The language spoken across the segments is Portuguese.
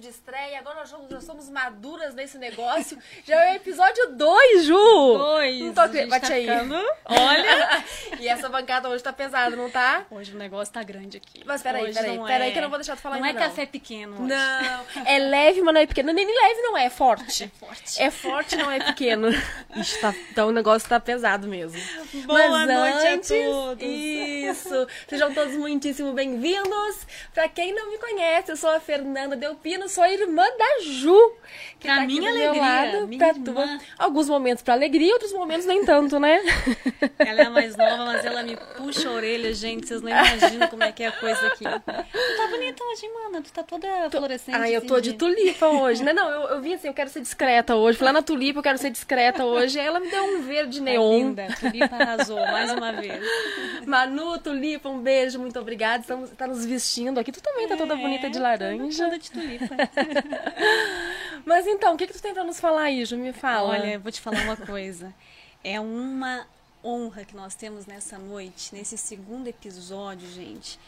de estreia, agora nós já, somos maduras nesse negócio. Já é o episódio 2, Ju! Dois. Não tô a acre- gente Bate tá aí. ficando- Olha! e essa bancada hoje tá pesada, não tá? Hoje o negócio tá grande aqui. Mas peraí, Hoje peraí, peraí é- que eu não vou deixar tu falar Não ainda é não. café pequeno hoje. Não, é leve, mas não é pequeno. Nem leve não é, é forte. É forte. É forte, não é pequeno. Ixi, tá- então o negócio tá pesado mesmo. Boa Mas noite a antes, todos. Isso. Sejam todos muitíssimo bem-vindos. Pra quem não me conhece, eu sou a Fernanda Delpino, sou a irmã da Ju. Que Pra tá minha do meu alegria, lado, minha pra irmã. tua- Alguns momentos pra alegria, outros momentos nem tanto, né? Ela é a mais nova, mas ela me puxa a orelha, gente. Vocês não imaginam como é que é a coisa aqui. Tu tá bonita hoje, mana. Tu tá toda fluorescente. Ah, eu assim, tô de tulipa hoje, né? Não, eu, eu vim assim, eu quero ser discreta hoje. Fui lá na tulipa, eu quero ser discreta hoje. Aí ela me deu um verde Tá neon. linda. Tulipa arrasou, mais uma vez. Manu, Tulipa, um beijo, muito obrigada. Estamos, tá nos vestindo aqui. Tu também tá toda bonita de laranja. Toda de tulipa. Mas então, o que, que tu tem pra nos falar aí, Ju? Me fala. Olha, eu vou te falar uma coisa. É uma honra que nós temos nessa noite, nesse segundo episódio, gente.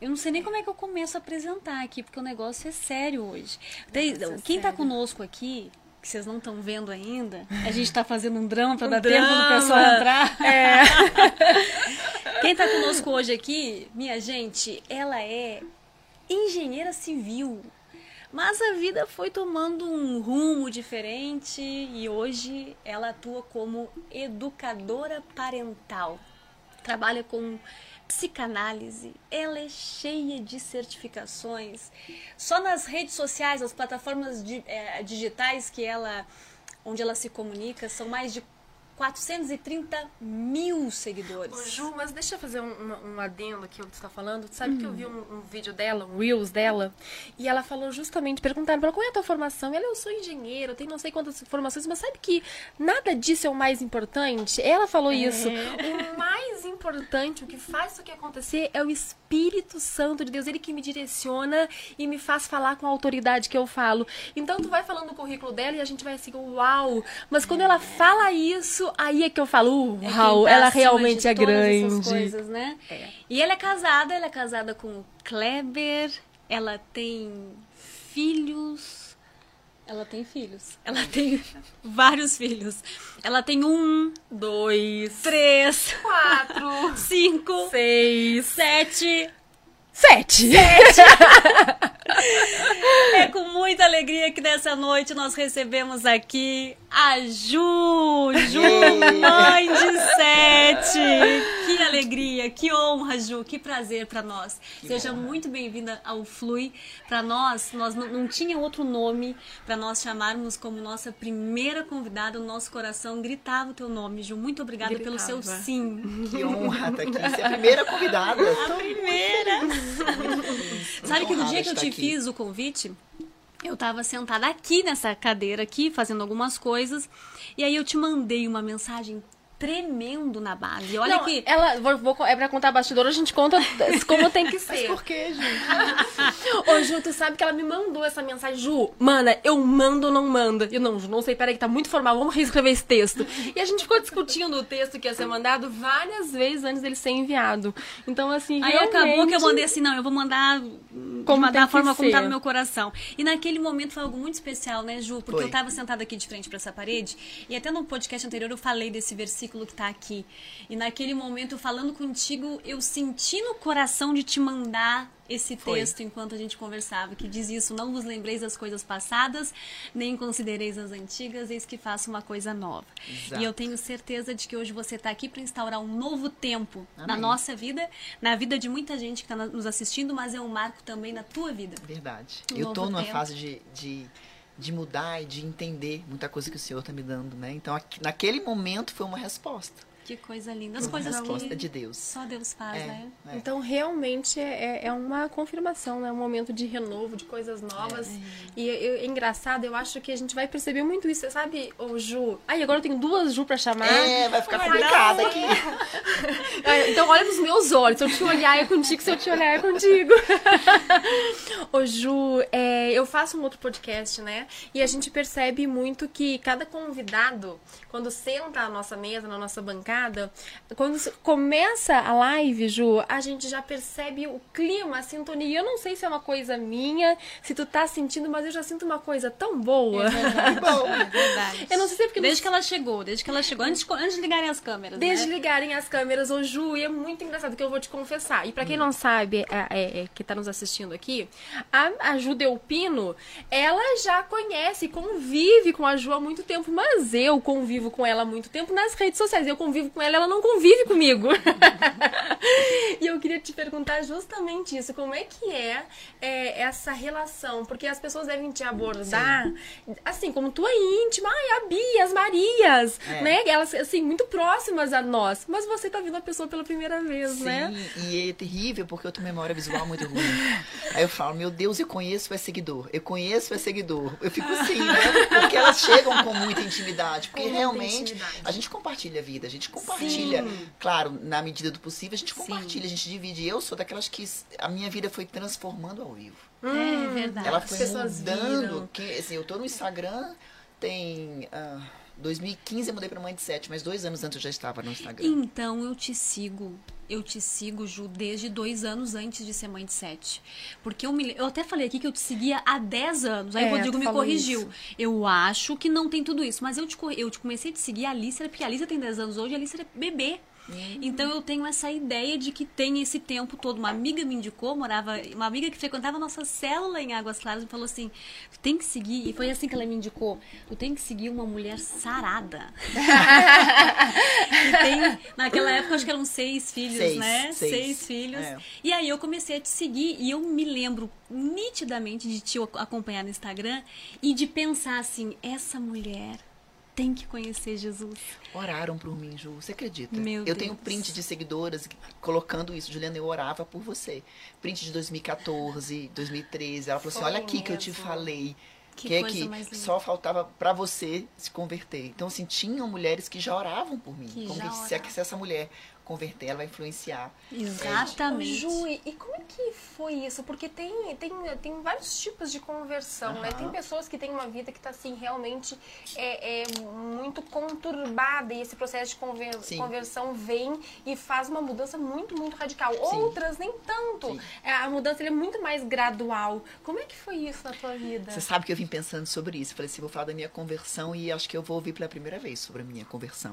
Eu não sei nem como é que eu começo a apresentar aqui, porque o negócio é sério hoje. Negócio é quem tá sério. conosco aqui, que vocês não estão vendo ainda, a gente tá fazendo um drama para Um dar tempo do drama. pessoal entrar. É. Quem tá conosco hoje aqui, minha gente, ela é engenheira civil. Mas a vida foi tomando um rumo diferente e hoje ela atua como educadora parental. Trabalha com psicanálise. Ela é cheia de certificações. Só nas redes sociais, nas plataformas eh, digitais que ela, onde ela se comunica, são mais de 430 mil seguidores. Ô, Ju, mas deixa eu fazer um, um- adendo aqui ao que tu tá falando. Tu sabe que eu vi um, um vídeo dela, um Reels dela, e ela falou justamente, perguntaram qual é a tua formação. E ela, eu sou engenheira, eu tenho não sei quantas formações, mas sabe que nada disso é o mais importante? Ela falou isso. O mais importante, o que faz isso aqui acontecer é o Espírito Santo de Deus, ele que me direciona e me faz falar com a autoridade que eu falo. Então tu vai falando o currículo dela e a gente vai assim, uau! Mas quando ela fala isso, aí é que eu falo, É quem uau, tá ela realmente é grande. coisas, né? E ela é casada, ela é casada com o Kleber, ela tem filhos. Ela tem filhos. Ela tem vários filhos. Ela tem um, Dois, três, quatro, cinco, seis, sete. Sete. É com muita alegria que nessa noite nós recebemos aqui a Ju, Ju, mãe de sete. Que alegria, que honra, Ju, que prazer para nós. Seja muito bem-vinda ao Flui. Para nós, nós não, não tinha outro nome para nós chamarmos como nossa primeira convidada. O nosso coração gritava o teu nome, Ju. Muito obrigada pelo seu Gritava. sim. Que honra estar aqui. Você é a primeira convidada. A primeira. Sabe que no dia que eu te aqui. fiz o convite, eu tava sentada aqui nessa cadeira aqui, fazendo algumas coisas, e aí eu te mandei uma mensagem tremendo na base. Olha Não, que ela, vou, vou- é pra contar bastidor, a gente conta como tem que Mas ser. por que, gente? Ô, Ju, tu sabe que ela me mandou essa mensagem. Ju, mana, eu mando ou não manda? Eu não, Ju, não sei, peraí, que tá muito formal, vamos reescrever esse texto. E a gente ficou discutindo o texto que ia ser mandado várias vezes antes dele ser enviado. Então, assim, Aí realmente... acabou que eu mandei assim, não, eu vou mandar Como que forma como tá no meu coração. E naquele momento foi algo muito especial, né, Ju? Porque Foi. eu tava sentada aqui de frente para essa parede, e até no podcast anterior eu falei desse versículo que tá aqui. E naquele momento, falando contigo, eu senti no coração de te mandar esse Foi. texto enquanto a gente conversava, que diz isso, não vos lembreis das coisas passadas, nem considereis as antigas, eis que faço uma coisa nova. Exato. E eu tenho certeza de que hoje você está aqui para instaurar um novo tempo na Amém. nossa vida, na vida de muita gente que está nos assistindo, mas é um marco também na tua vida. Verdade. Um Eu novo numa tempo. fase de, de, de mudar e de entender muita coisa que o Senhor tá me dando, né? Então, aqui- naquele momento foi uma resposta. Que coisa linda. As coisas resposta que de Deus. só Deus faz, É, né? é. Então, realmente, é, é uma confirmação, né? Um momento de renovo, de coisas novas. E eu- é engraçado, eu acho que a gente vai perceber muito isso. Você sabe, ô Ju... Ai, agora eu tenho duas Ju pra chamar. É, vai ficar complicado aqui. É, Então olha nos meus olhos. Se eu te olhar é contigo, se eu te olhar é contigo. Ô Ju, é, eu faço um outro podcast, né? E a gente percebe muito que cada convidado, quando senta à nossa mesa, na nossa bancada, Quando começa a live, Ju, a gente já percebe o clima, a sintonia. Eu não sei se é uma coisa minha, se tu tá sentindo, mas eu já sinto uma coisa tão boa. Bom, É verdade. Eu não sei se é porque Desde que ela chegou, desde que ela chegou, antes, de- antes de ligarem as câmeras. Desde né? ligarem as câmeras, ô Ju, e é muito engraçado que eu vou te confessar. E pra quem não sabe, é, é, é, que tá nos assistindo aqui, a, a Ju Delpino, ela já conhece, convive com a Ju há muito tempo, mas eu convivo com ela há muito tempo nas redes sociais. Eu convivo com ela, ela não convive comigo. e eu queria te perguntar justamente isso, como é que é, é, essa relação? Porque as pessoas devem te abordar, assim, como tua íntima, ai, a Bia, as Marias, É. né? Elas, assim, muito próximas a nós. Mas você tá vendo a pessoa pela primeira vez, Sim, né? e é terrível porque eu tenho memória visual muito ruim. Aí eu falo, meu Deus, eu conheço é seguidor, eu conheço é seguidor. Eu fico assim, né? Porque elas chegam com muita intimidade. Porque Com realmente intimidade. a gente compartilha a vida, a gente compartilha, claro, na medida do possível, a gente compartilha, a gente divide. Eu sou daquelas que a minha vida foi transformando ao vivo. É verdade. Ela foi mudando. Que, assim, eu tô no Instagram, tem. ah, 2015 eu mudei pra Mindset, mas dois anos antes eu já estava no Instagram. Então eu te sigo. Eu te sigo, Ju, desde dois anos antes de ser mãe de sete. Porque eu, me, eu até falei aqui que eu te seguia há 10 anos. Aí É, o Rodrigo me corrigiu. isso. Eu acho que não tem tudo isso. Mas eu te, eu te comecei a te seguir a Alice, porque a Alice tem 10 anos hoje e a Alice é bebê. Então eu tenho essa ideia de que tem esse tempo todo. Uma amiga me indicou, morava, uma amiga que frequentava a nossa célula em Águas Claras me falou assim: tu tem que seguir, e foi assim que ela me indicou, tu tem que seguir uma mulher sarada. tem, naquela época acho que eram seis filhos, Seis, né? seis. filhos. É. E aí eu comecei a te seguir e eu me lembro nitidamente de te acompanhar no Instagram e de pensar assim, essa mulher tem que conhecer Jesus. Oraram por mim, Ju. Você acredita? Meu eu tenho Deus. print de seguidoras colocando isso. Juliana, eu orava por você. Print de 2014, 2013. Ela falou assim: Foi olha aqui que eu te falei. Que Que, é que só faltava pra você se converter. Então, assim, tinham mulheres que já oravam por mim. Que como se, oravam. se essa mulher converter, ela vai influenciar. Exatamente. Ju, e como é que foi isso? Porque tem, tem, tem vários tipos de conversão, né? Aham. Tem pessoas que têm uma vida que tá assim, realmente é, é muito conturbada e esse processo de conver- Sim. conversão vem e faz uma mudança muito, muito radical. Outras nem tanto. Sim. É, A mudança ele é muito mais gradual. Como é que foi isso na tua vida? Você sabe que eu vim pensando sobre isso. Falei assim, vou falar da minha conversão e acho que eu vou ouvir pela primeira vez sobre a minha conversão.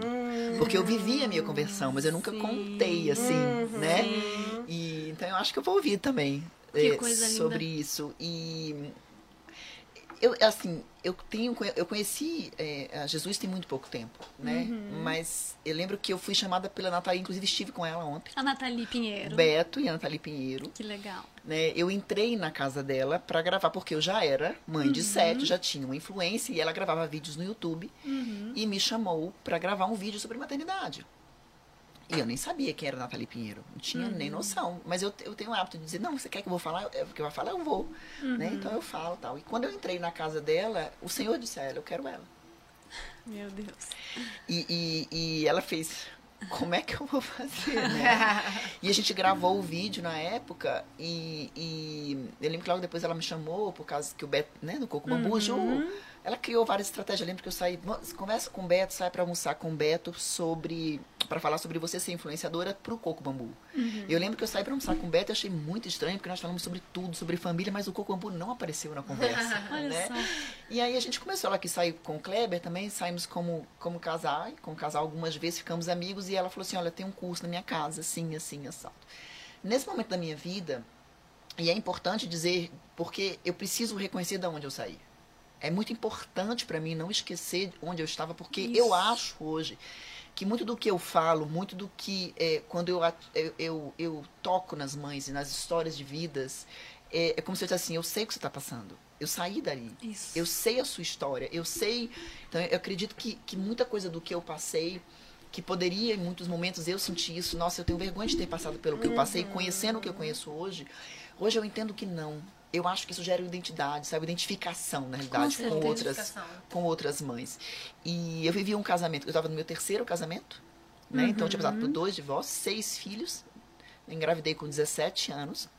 Porque eu vivi a minha conversão, mas eu nunca Sim. Contei assim, né? E então eu acho que eu vou ouvir também Que eh, coisa linda. sobre isso. E eu assim, eu tenho eu conheci eh, a Jesus tem muito pouco tempo, né? Uhum. Mas eu lembro que eu fui chamada pela Natália, inclusive estive com ela ontem. A Nathalie Pinheiro. Beto e a Nathalie Pinheiro Que legal. né, eu entrei na casa dela pra gravar, porque eu já era mãe Uhum. de sete, já tinha uma influência e ela gravava vídeos no YouTube Uhum. e me chamou pra gravar um vídeo sobre maternidade. E eu nem sabia quem era Nathalie Pinheiro, não tinha Uhum. nem noção. Mas eu, eu tenho o hábito de dizer, não, você quer que eu vou falar? É porque eu vou falar, eu vou. Uhum. Né? Então eu falo tal. E quando eu entrei na casa dela, o Senhor disse a ela, eu quero ela. Meu Deus. E, e, e ela fez, como é que eu vou fazer, né? E a gente gravou o vídeo na época e, e eu lembro que logo depois ela me chamou por causa que o Beto, né, no Coco Bambu, Ju, ela criou várias estratégias. Eu lembro que eu saí, "Vamos, conversa com o Beto, sai pra almoçar com o Beto sobre, para falar sobre você ser influenciadora pro Coco Bambu. Eu lembro que eu saí pra almoçar com o Beto e achei muito estranho, porque nós falamos sobre tudo, sobre família, mas o Coco Bambu não apareceu na conversa, né? só. E aí a gente começou, ela que saiu com o Kleber também, saímos como, como casal, como casal algumas vezes, ficamos amigos, e ela falou assim, olha, tem um curso na minha casa, assim, assim, assado. Nesse momento da minha vida, e é importante dizer, porque eu preciso reconhecer de onde eu saí. É muito importante para mim não esquecer onde eu estava, porque Isso. eu acho hoje que muito do que eu falo, muito do que é, quando eu, eu, eu, eu toco nas mães e nas histórias de vidas, é, é como se eu dissesse assim, eu sei o que você está passando. Eu saí dali. Isso. Eu sei a sua história. Eu sei. Então, eu acredito que, que muita coisa do que eu passei, que poderia, em muitos momentos, eu sentir isso. Nossa, eu tenho vergonha de ter passado pelo que eu passei, conhecendo o que eu conheço hoje. Hoje eu entendo que não. Eu acho que isso gera identidade, sabe? Identificação, na realidade, com, certeza. outras, com outras mães. E eu vivi um casamento. Eu estava no meu terceiro casamento, né? Então, eu tinha passado por dois divórcios, seis filhos. Engravidei com 17 anos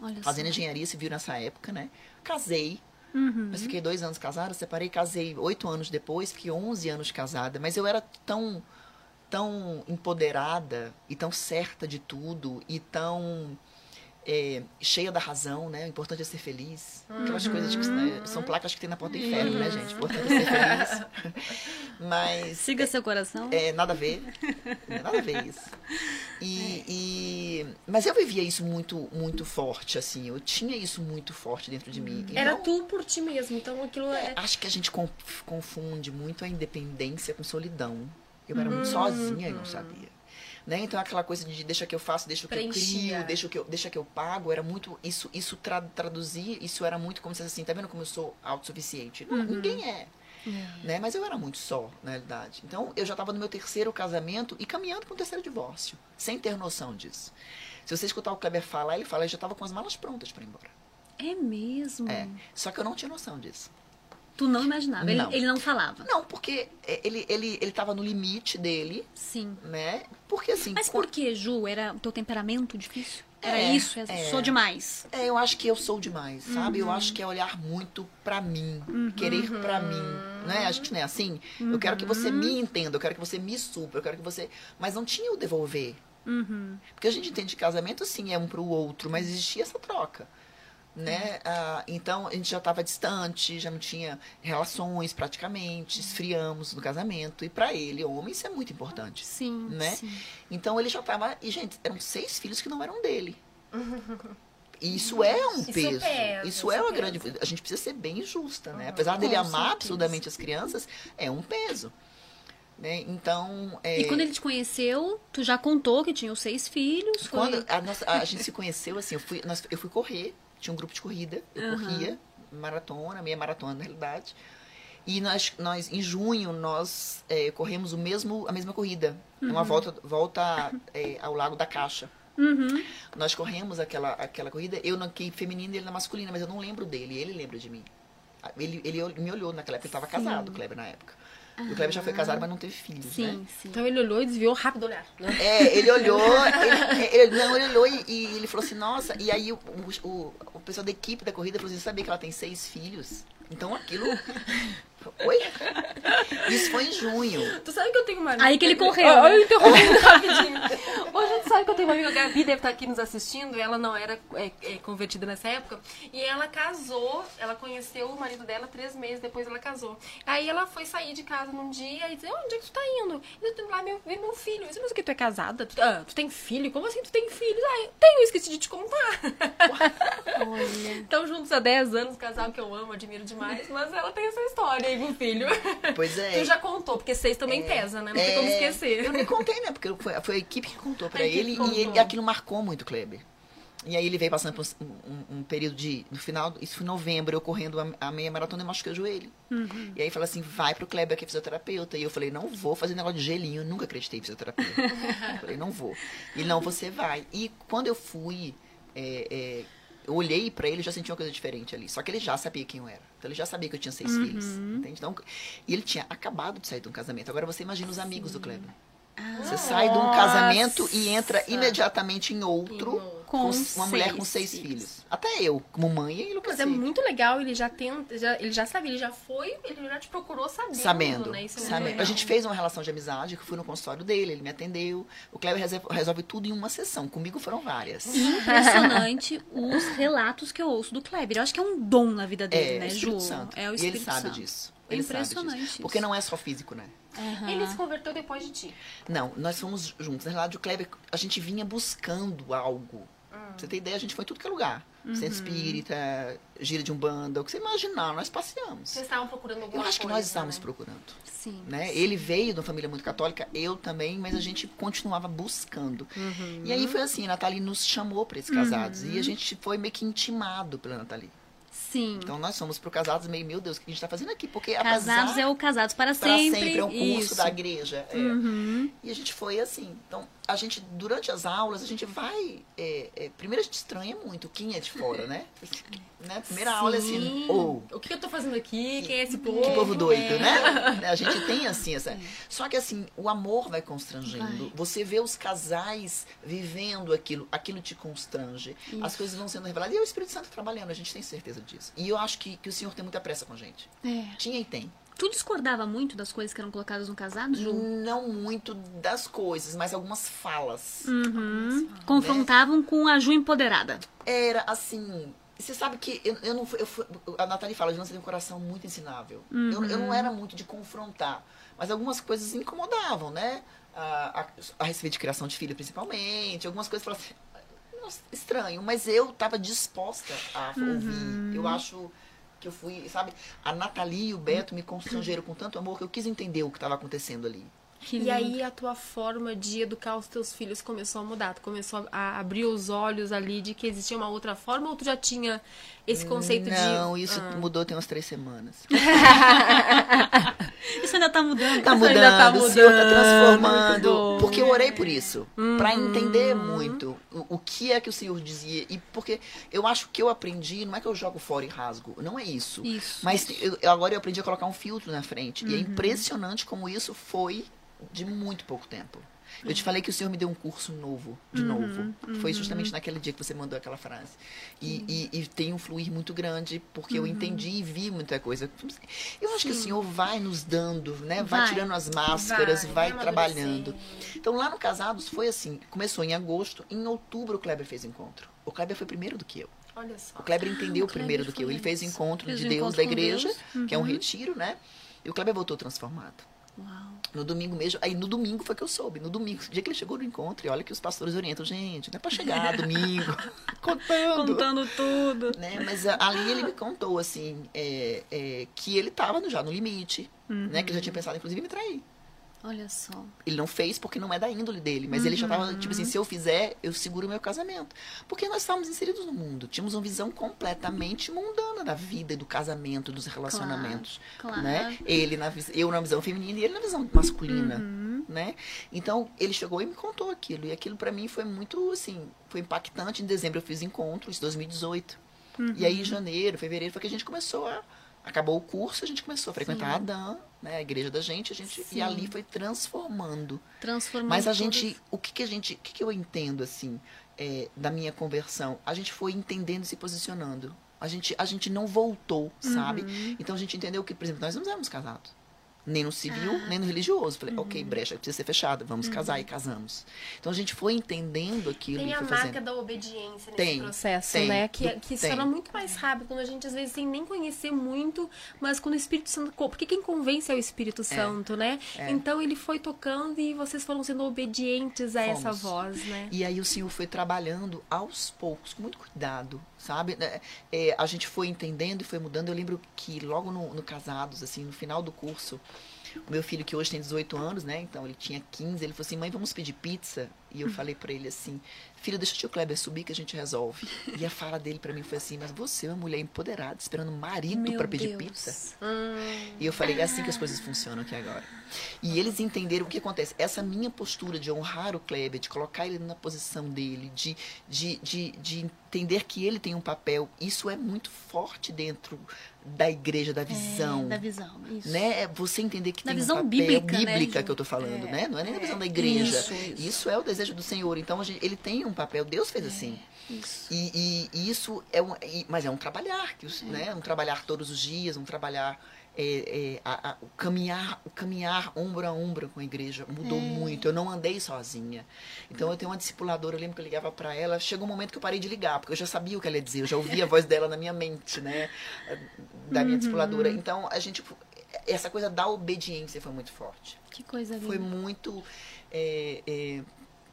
Olha fazendo só. engenharia civil nessa época, né? Casei, Uhum. mas fiquei dois anos casada, separei, casei oito anos depois, fiquei 11 anos casada. Mas eu era tão tão empoderada e tão certa de tudo e tão é, cheia da razão, né? O importante é ser feliz. Aquelas coisas que né, são placas que tem na porta do inferno, né, gente? O importante é ser feliz. Mas Siga seu coração. é, nada a ver. Nada a ver isso. E, e- mas eu vivia isso muito, muito forte, assim. Eu tinha isso muito forte dentro de mim. Era Então, tu por ti mesmo, então aquilo é. Acho que a gente con- confunde muito a independência com solidão. Eu era muito sozinha e não sabia. Né? Então aquela coisa de deixa que eu faço, deixa que eu Preenchia. crio, deixa que eu, deixa que eu pago, era muito isso isso tra, traduzir, isso era muito como se assim, tá vendo como eu sou autossuficiente? Não, ninguém é. Né? Mas eu era muito só, na realidade. Então, eu já estava no meu terceiro casamento e caminhando para um terceiro divórcio, sem ter noção disso. Se você escutar o Kleber falar, ele fala, eu já estava com as malas prontas para ir embora. É mesmo? É. Só que eu não tinha noção disso. Tu não imaginava. Ele, Não. ele não falava. Não, porque é, ele, ele, ele tava no limite dele, Sim. né? Porque assim. Mas por que, Ju? Era o teu temperamento difícil? Era É, isso? Eu é. Sou demais. É, eu acho que eu sou demais, sabe? Uhum. Eu acho que é olhar muito pra mim, querer pra mim, né? A gente não é assim. Eu quero que você Uhum. me entenda, eu quero que você me supra, eu quero que você. Mas não tinha o devolver. Uhum. Porque a gente entende que casamento, sim, é um pro outro, mas existia essa troca. Né? Ah, então a gente já estava distante, já não tinha relações praticamente, esfriamos no casamento. E para ele, homem, isso é muito importante. Sim. Né? sim. Então ele já estava. E, gente, eram seis filhos que não eram dele. E isso é um Isso peso. pesa, isso é uma pesa. grande. A gente precisa ser bem justa, né? Apesar dele amar absurdamente as crianças, é um peso. Né? Então. é, E quando ele te conheceu, tu já contou que tinha os seis filhos. Foi... quando a, nossa- a gente se conheceu, assim, eu fui, nós- eu fui correr, tinha um grupo de corrida, eu Aham. corria, maratona, meia maratona na realidade. E nós, nós em junho, nós é, corremos o mesmo, a mesma corrida. Uma volta, volta é, ao Lago da Caixa. Uhum. Nós corremos aquela, aquela corrida, eu na feminina e ele na masculina, mas eu não lembro dele, ele lembra de mim. Ele, ele ol- me olhou naquela época, ele estava casado, Kleber, na época. O Kleber já foi casado, mas não teve filhos, né? Sim, sim. Então ele olhou e desviou rápido o olhar. né? É, ele olhou, ele, ele- não, ele olhou e, e ele falou assim, nossa, e aí o, o, o, o pessoal da equipe da corrida falou assim, sabia que ela tem seis filhos? Então aquilo. Oi? Isso foi em junho. Tu sabe que eu tenho uma amiga. Aí que ele correu, né? Eu interrompendo rapidinho. Hoje tu sabe que eu tenho uma amiga, a Gabi deve estar aqui nos assistindo. Ela não era é, é, convertida nessa época. E ela casou, ela conheceu o marido dela três meses depois ela casou. Aí ela foi sair de casa num dia e dizer: Onde é que tu tá indo? Eu tô lá meu, ver meu filho. Eu disse, Mas o que? Tu é casada? Tu, ah, tu tem filho? Como assim tu tem filho? Ah, eu tenho, esqueci de te contar. Olha. Estão juntos há 10 anos, casal que eu amo, admiro demais. Mas ela tem essa história o filho. Pois é. Tu já contou, porque seis também pesa, né? Não tem como É, esquecer. Eu nem contei, né? Porque foi, foi a equipe que contou pra ele contou. e ele, aquilo marcou muito o Kleber. E aí ele veio passando por um, um- um período de. No final, isso foi em novembro, eu correndo a, a meia maratona e machuquei o joelho. Uhum. E aí fala assim, vai pro Kleber que é fisioterapeuta. E eu falei, não vou fazer negócio de gelinho, eu nunca acreditei em fisioterapia. eu falei, não vou. E não, você vai. E quando eu fui, é, é, eu olhei pra ele e já senti uma coisa diferente ali. Só que ele já sabia quem eu era. Então ele já sabia que eu tinha seis Uhum. filhos. Entende? Então, e ele tinha acabado de sair de um casamento. Agora você imagina os amigos do Kleber. Ah. Você sai de um casamento e entra imediatamente em outro, Em outro. Com, Com uma mulher com seis filhos. filhos. Até eu, como mãe, Mas enlouqueci. é muito legal, ele já tenta, já, ele já sabia, ele já foi, ele já te procurou sabendo, Sabendo, né? Isso é sabendo. A gente fez uma relação de amizade, que eu fui no consultório dele, ele me atendeu. O Kleber resolve, resolve tudo em uma sessão. Comigo foram várias. Impressionante os relatos que eu ouço do Kleber. Eu acho que é um dom na vida dele, É, né, o Ju? Santo. É o e Espírito ele sabe Santo. disso. Ele sabe Impressionante disso. isso. Porque não é só físico, né? Aham. Ele se converteu depois de ti. Não, nós fomos juntos. Na verdade, o Kleber, a gente vinha buscando algo. Pra você ter ideia, a gente foi em tudo que é lugar. Uhum. Centro espírita, gira de umbanda, o que você imaginar, nós passeamos. Vocês estavam procurando alguma Eu acho que coisa, nós estávamos né? procurando. Sim. Né? Ele veio de uma família muito católica, eu também, mas a gente continuava buscando. Uhum. E aí foi assim, a Nathalie nos chamou para esses casados. E a gente foi meio que intimado pela Nathalie. Sim. Então nós fomos pro casados meio, meu Deus, o que a gente tá fazendo aqui? Porque Casados apesar é o casados para, para sempre. sempre, é um curso Isso. da igreja. é. Uhum. E a gente foi assim. Então, a gente, durante as aulas, a gente vai. é, é, primeiro a gente estranha muito quem é de fora, né? né? Primeira aula é assim, Sim. ou. O que eu tô fazendo aqui? Quem é esse povo? Que povo doido, É. né? A gente tem assim essa. Só que assim, o amor vai constrangendo. Vai. Você vê os casais vivendo aquilo, aquilo te constrange. As coisas vão sendo reveladas. E é o Espírito Santo trabalhando, a gente tem certeza disso. E eu acho que, que o Senhor tem muita pressa com a gente. É. Tinha e tem. Tu discordava muito das coisas que eram colocadas no casado, Ju? Não muito das coisas, mas algumas falas. Uhum. Confrontavam com a Ju empoderada. Era assim. Você sabe que eu, eu não fui- eu fui- A Nathalie fala, João, você tem um coração muito ensinável. Eu, eu não era muito de confrontar, mas algumas coisas me incomodavam, né? A, a, a respeito de criação de filho, principalmente. Algumas coisas falavam assim, nossa, estranho, mas eu estava disposta a ouvir. Eu acho que eu fui, sabe? A Nathalie e o Beto me constrangeram com tanto amor que eu quis entender o que estava acontecendo ali. Que E lindo. aí a tua forma de educar os teus filhos começou a mudar. Tu começou a abrir os olhos ali de que existia uma outra forma ou tu já tinha esse conceito de. Não, isso Ah. mudou tem umas três semanas. Isso ainda tá mudando. Tá Isso mudando, ainda tá o Senhor tá mudando, transformando. Porque eu orei por isso. Pra Uhum. entender muito o, o que é que o Senhor dizia. E porque eu acho que eu aprendi, não é que eu jogo fora e rasgo. Não é isso. Isso. Mas eu- eu- agora eu aprendi a colocar um filtro na frente. Uhum. E é impressionante como isso foi de muito pouco tempo. Eu te falei que o Senhor me deu um curso novo, Uhum, de novo. Foi justamente naquele dia que você mandou aquela frase. E, e, e tem um fluir muito grande, porque Uhum. eu entendi e vi muita coisa. Eu acho que o Senhor vai nos dando, né? Vai, Vai. tirando as máscaras, Vai, vai, trabalhando. Então lá no Casados foi assim, começou em agosto, em outubro o Kleber fez encontro. O Kleber foi primeiro do que eu. Olha só. O Kleber entendeu o Kleber primeiro do que eu. Ele fez encontro Fez de Deus encontro da igreja, Deus. que é um Uhum. retiro, né? E o Kleber voltou transformado. Uau. No domingo mesmo, aí no domingo foi que eu soube. No domingo, o dia que ele chegou no encontro, e olha que os pastores orientam, gente, não é pra chegar domingo, contando. Contando tudo. Né? Mas ali ele me contou, assim, é, é, que ele tava no- já no limite, né? Que ele já tinha pensado, inclusive, em me trair. Olha só. Ele não fez porque não é da índole dele, mas ele já tava, tipo assim, se eu fizer, eu seguro o meu casamento. Porque nós estávamos inseridos no mundo, tínhamos uma visão completamente mundana da vida, do casamento, dos relacionamentos, claro. né? Ele na eu na visão feminina e ele na visão masculina, né? Então, ele chegou e me contou aquilo, e aquilo pra mim foi muito, assim, foi impactante. Em dezembro eu fiz encontros, 2018. E aí, em janeiro, fevereiro, foi que a gente começou a. Acabou o curso, a gente começou a frequentar a Dan, né, a igreja da gente, a gente Sim. e ali foi transformando. Transformando Mas a gente, o que que a gente, o que que eu entendo assim é, da minha conversão? A gente foi entendendo e se posicionando. A gente, a gente não voltou, sabe? Uhum. Então a gente entendeu que, por exemplo, nós não éramos casados. Nem no civil, Ah. nem no religioso. Falei, Uhum. ok, brecha precisa ser fechada, vamos casar e casamos. Então a gente foi entendendo aquilo Tem e a marca fazendo. da obediência nesse Tem, processo, tem, né? Que, do- que se torna muito mais rápido quando a gente, às vezes, sem nem conhecer muito, mas quando o Espírito Santo. Porque quem convence é o Espírito Santo, né? é. Então ele foi tocando e vocês foram sendo obedientes a essa Fomos. voz, né? E aí o Senhor foi trabalhando aos poucos, com muito cuidado, sabe? É, é, a gente foi entendendo e foi mudando. Eu lembro que logo no, no Casados, assim, no final do curso, o meu filho, que hoje tem 18 anos, né? Então ele tinha 15, ele falou assim, mãe, vamos pedir pizza? E eu falei pra ele assim, filho, deixa o tio Kleber subir que a gente resolve. E a fala dele pra mim foi assim, mas você é uma mulher empoderada, esperando um marido pra pedir Deus. pizza? Hum, E eu falei, é assim que as coisas funcionam aqui agora. E eles entenderam o que acontece. Essa minha postura de honrar o Kleber, de colocar ele na posição dele, de, de, de, de entender que ele tem um papel, isso é muito forte dentro da igreja, da visão. É, da visão. Isso. Né? É Você entender que Da tem visão um papel bíblica, né, bíblica Ju? que eu tô falando, É, né? Não é nem da visão da igreja. Isso, isso. é o desejo do Senhor. Então a gente- ele tem um papel, Deus fez assim. Isso. E, e- e isso é um, e- mas é um trabalhar, que, né? Um trabalhar todos os dias, um trabalhar é, é, a- a- o caminhar, o caminhar ombro a ombro com a igreja mudou muito. Eu não andei sozinha. Então eu tenho uma discipuladora, eu lembro que eu ligava para ela. Chegou um momento que eu parei de ligar, porque eu já sabia o que ela ia dizer, eu já ouvia a voz dela na minha mente, né? Da minha discipuladora. Então a gente essa coisa da obediência foi muito forte Que coisa linda. foi muito. é, é,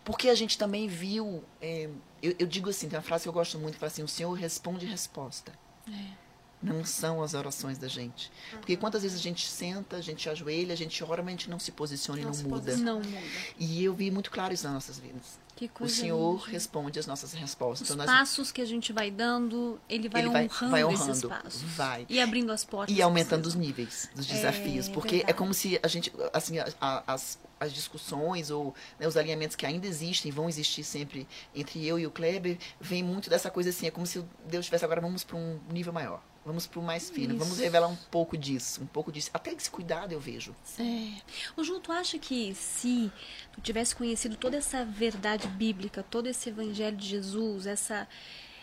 porque a gente também viu. é, eu, eu digo assim, tem uma frase que eu gosto muito, que fala assim, o Senhor responde resposta. É. Não são as orações da gente. Porque quantas vezes a gente senta, a gente ajoelha, a gente ora, mas a gente não se posiciona Não e não muda. Não muda. E eu vi muito claro isso nas nossas vidas. Que O Senhor linda. responde as nossas respostas. Os Então, nós- passos que a gente vai dando, ele vai, Ele honrando, vai esses honrando, passos. vai. E abrindo as portas. E aumentando os níveis dos desafios. É porque é verdade. como se a gente, assim, a- a- as, as discussões ou né, os alinhamentos que ainda existem, vão existir sempre entre eu e o Kleber, vem muito dessa coisa assim, é como se Deus tivesse agora, vamos para um nível maior. Vamos para o mais fino, vamos Isso. revelar um pouco disso, um pouco disso. Até esse cuidado eu vejo. É. Ô, Ju, tu acha que se tu tivesse conhecido toda essa verdade bíblica, todo esse evangelho de Jesus, essa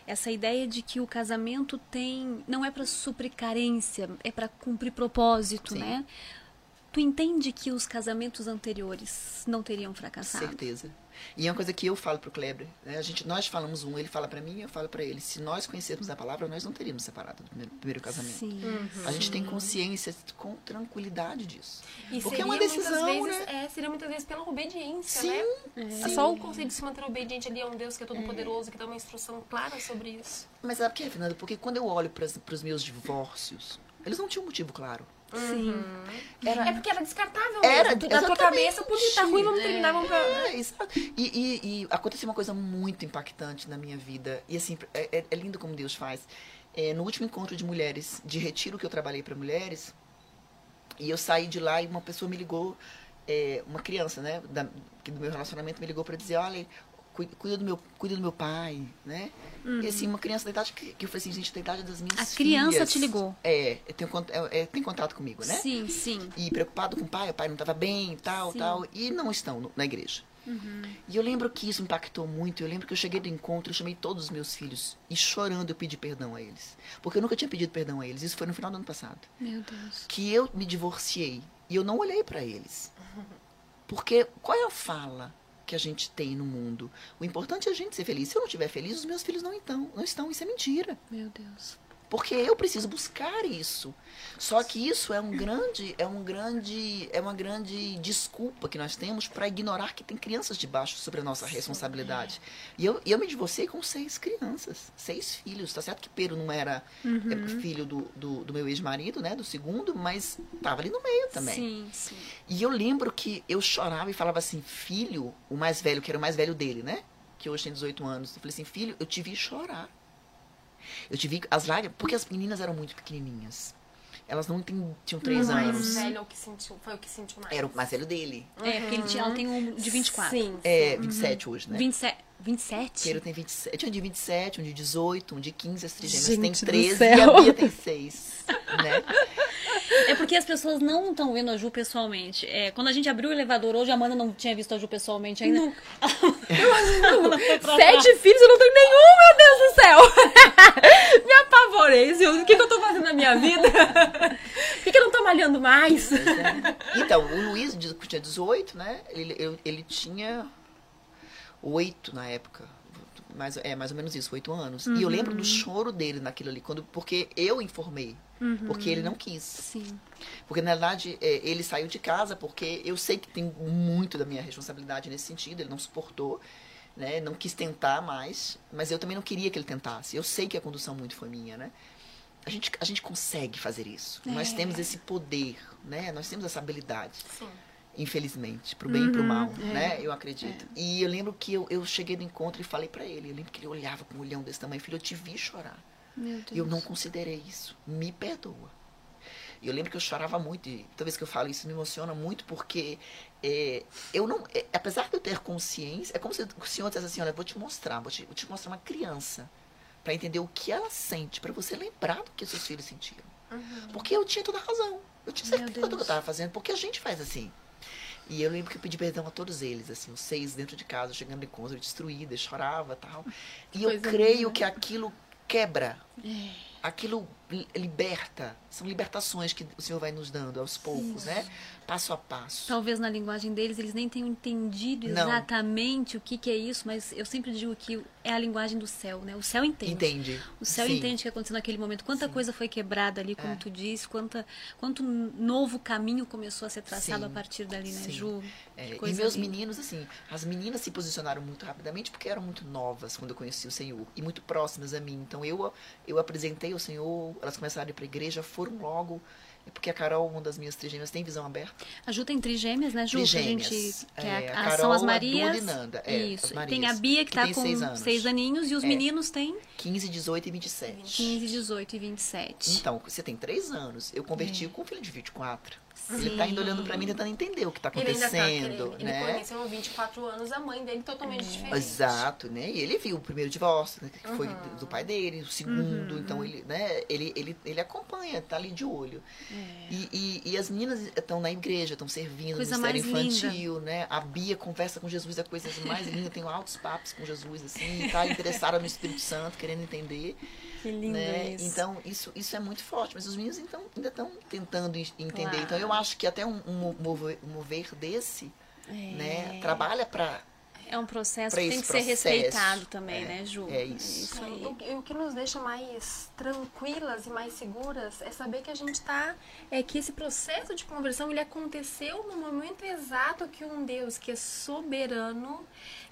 essa ideia de que o casamento tem não é para suprir carência, é para cumprir propósito, Sim. né? Tu entende que os casamentos anteriores não teriam fracassado? Certeza. E é uma coisa que eu falo pro Kleber, né? A gente, nós falamos um, ele fala para mim, eu falo para ele. Se nós conhecermos a palavra, nós não teríamos separado do primeiro, primeiro casamento. Sim. A gente tem consciência com tranquilidade disso. E Porque é uma decisão, vezes, né? é, seria muitas vezes pela obediência, Sim, né? É. Só o conceito de se manter obediente ali a um Deus que é todo poderoso, que dá uma instrução clara sobre isso. Mas sabe o que é, Fernanda? Porque quando eu olho para os meus divórcios, eles não tinham um motivo claro. Sim. Era, É porque era descartável Era. Tu- Na tua cabeça, podia estar ruim, vamos terminar, vamos pra... É, exato. E, e, e aconteceu uma coisa muito impactante na minha vida. E assim, é, é- é lindo como Deus faz. É, no último encontro de mulheres, de retiro que eu trabalhei para mulheres, e eu saí de lá e uma pessoa me ligou, é, uma criança, né, da, que do meu relacionamento me ligou para dizer, olha, cuida do meu, cuida do meu pai, né? E assim, uma criança da idade que, que eu falei assim, gente, da idade das minhas Uhum. A criança filhas. te ligou? É, cont- é, é, tem contato comigo, né? Sim, sim. e preocupado com o pai, o pai não estava bem tal, Sim. tal, e não estão no- na igreja. E eu lembro que isso impactou muito. Eu lembro que eu cheguei do encontro, eu chamei todos os meus filhos e chorando eu pedi perdão a eles, porque eu nunca tinha pedido perdão a eles. Isso foi no final do ano passado, Meu Deus. que eu me divorciei e eu não olhei para eles, porque qual é a fala que a gente tem no mundo? O importante é a gente ser feliz. Se eu não estiver feliz, os meus filhos não estão, não estão. Isso é mentira. Meu Deus. Porque eu preciso buscar isso. Só que isso é um grande, é um grande, é uma grande desculpa que nós temos para ignorar que tem crianças debaixo sobre a nossa responsabilidade. E eu, eu me divorciei com seis crianças, seis filhos. Tá certo que Pedro não era é, filho do, do, do meu ex-marido, né, do segundo, mas tava ali no meio também. Sim, sim. E eu lembro que eu chorava e falava assim, filho, o mais velho, que era o mais velho dele, né? Que hoje tem 18 anos. Eu falei assim, filho, eu te vi chorar. Eu te vi as lágrimas, porque as meninas eram muito pequenininhas. Elas não tem- tinham três o mais anos. velho é o que sentiu, foi o que sentiu mais. Era o mais velho dele. É, porque ele tinha, ela tem um de 24. Sim. É, 27 hoje, né? 27. 27? Pedro tem 27. Tinha um de 27, um de 18, um de 15, as trigêmeas têm do 13 e a Bia tem 6. Né? É porque as pessoas não estão vendo a Ju pessoalmente. É, quando a gente abriu o elevador hoje, a Amanda não tinha visto a Ju pessoalmente ainda. Sete filhos, eu não tenho nenhum, meu Deus do céu! Me apavorei. O que, que eu tô fazendo na minha vida? Por que, que eu não tô malhando mais? Então, o Luiz, tinha 18, né? Ele, eu- ele tinha 8 na época. Mais, é mais ou menos isso, 8 anos. E eu lembro do choro dele naquilo ali, quando, porque eu informei. Porque ele não quis. Sim. Porque, na verdade, é, ele saiu de casa porque eu sei que tem muito da minha responsabilidade nesse sentido. Ele não suportou, né? Não quis tentar mais. Mas eu também não queria que ele tentasse. Eu sei que a condução muito foi minha, né? A gente, a gente consegue fazer isso. Nós É. temos esse poder, né? Nós temos essa habilidade Sim. Infelizmente, pro bem e pro mal, é. né? Eu acredito. E eu lembro que eu, eu cheguei no encontro e falei pra ele. Eu lembro que ele olhava com um olhão desse tamanho. Filho, eu te vi chorar. Eu não considerei isso. Me perdoa. E eu lembro que eu chorava muito. E toda vez que eu falo isso, me emociona muito, porque é, eu não. é, apesar de eu ter consciência, é como se o senhor dissesse assim: olha, eu vou te mostrar, vou te, vou te mostrar uma criança. Pra entender o que ela sente, pra você lembrar do que seus filhos sentiram. Porque eu tinha toda a razão. Eu tinha certeza do que eu Deus. tava fazendo, porque a gente faz assim. E eu lembro que eu pedi perdão a todos eles, assim, os seis dentro de casa, chegando em encontro, destruída, chorava e tal. E eu creio linda. que aquilo quebra, É. aquilo liberta. São libertações que o Senhor vai nos dando aos poucos, né? Passo a passo. Talvez na linguagem deles eles nem tenham entendido Não. exatamente o que, que é isso, mas eu sempre digo que é a linguagem do céu, né? O céu entende. Entende? O céu Sim. entende o que aconteceu naquele momento. Quanta coisa foi quebrada ali, como É. tu disse, quanta, quanto novo caminho começou a ser traçado Sim. a partir dali, né, Sim. Ju? É, e meus linda. meninos, assim, as meninas se posicionaram muito rapidamente porque eram muito novas quando eu conheci o Senhor e muito próximas a mim. Então eu, eu apresentei o Senhor, elas começaram a ir para a igreja, foram logo. É porque a Carol, uma das minhas trigêmeas, tem visão aberta. A Ju tem trigêmeas, né, Ju? Que a Trigêmeas. gente, que É, é, a a- Carol, são as a Marias. Duda e Nanda. É, Isso. as Tem Marias, a Bia, que, tá tem com seis anos. seis aninhos, e os É. meninos têm 15, 18 e 27. 15, 18 e 27. Então, você tem três anos. Eu converti É. com um filho de 24. Ele tá indo olhando pra mim, tentando entender o que tá Ele ainda tá acontecendo. Ele né? conheceu há 24 anos a mãe dele totalmente diferente. Exato, né? E ele viu o primeiro divórcio, né, que foi Uhum. do- do pai dele, o segundo, então ele, né, ele, ele, ele acompanha, tá ali de olho. E, e, e as meninas estão na igreja, estão servindo Coisa no ministério infantil, né? A Bia conversa com Jesus, é a coisa mais linda, tem altos papos com Jesus, assim, tá interessada no Espírito Santo, querendo entender. Que lindo né? isso. Então, isso, isso é muito forte, mas os meninos então, ainda estão tentando en- entender. Claro. Então, eu acho que até um, um mover, um mover desse, É. né, trabalha para É um processo que tem que ser processo. respeitado também, É, né, Ju? é isso. aí. O, o que nos deixa mais tranquilas e mais seguras é saber que a gente tá. É que esse processo de conversão ele aconteceu no momento exato que um Deus que é soberano,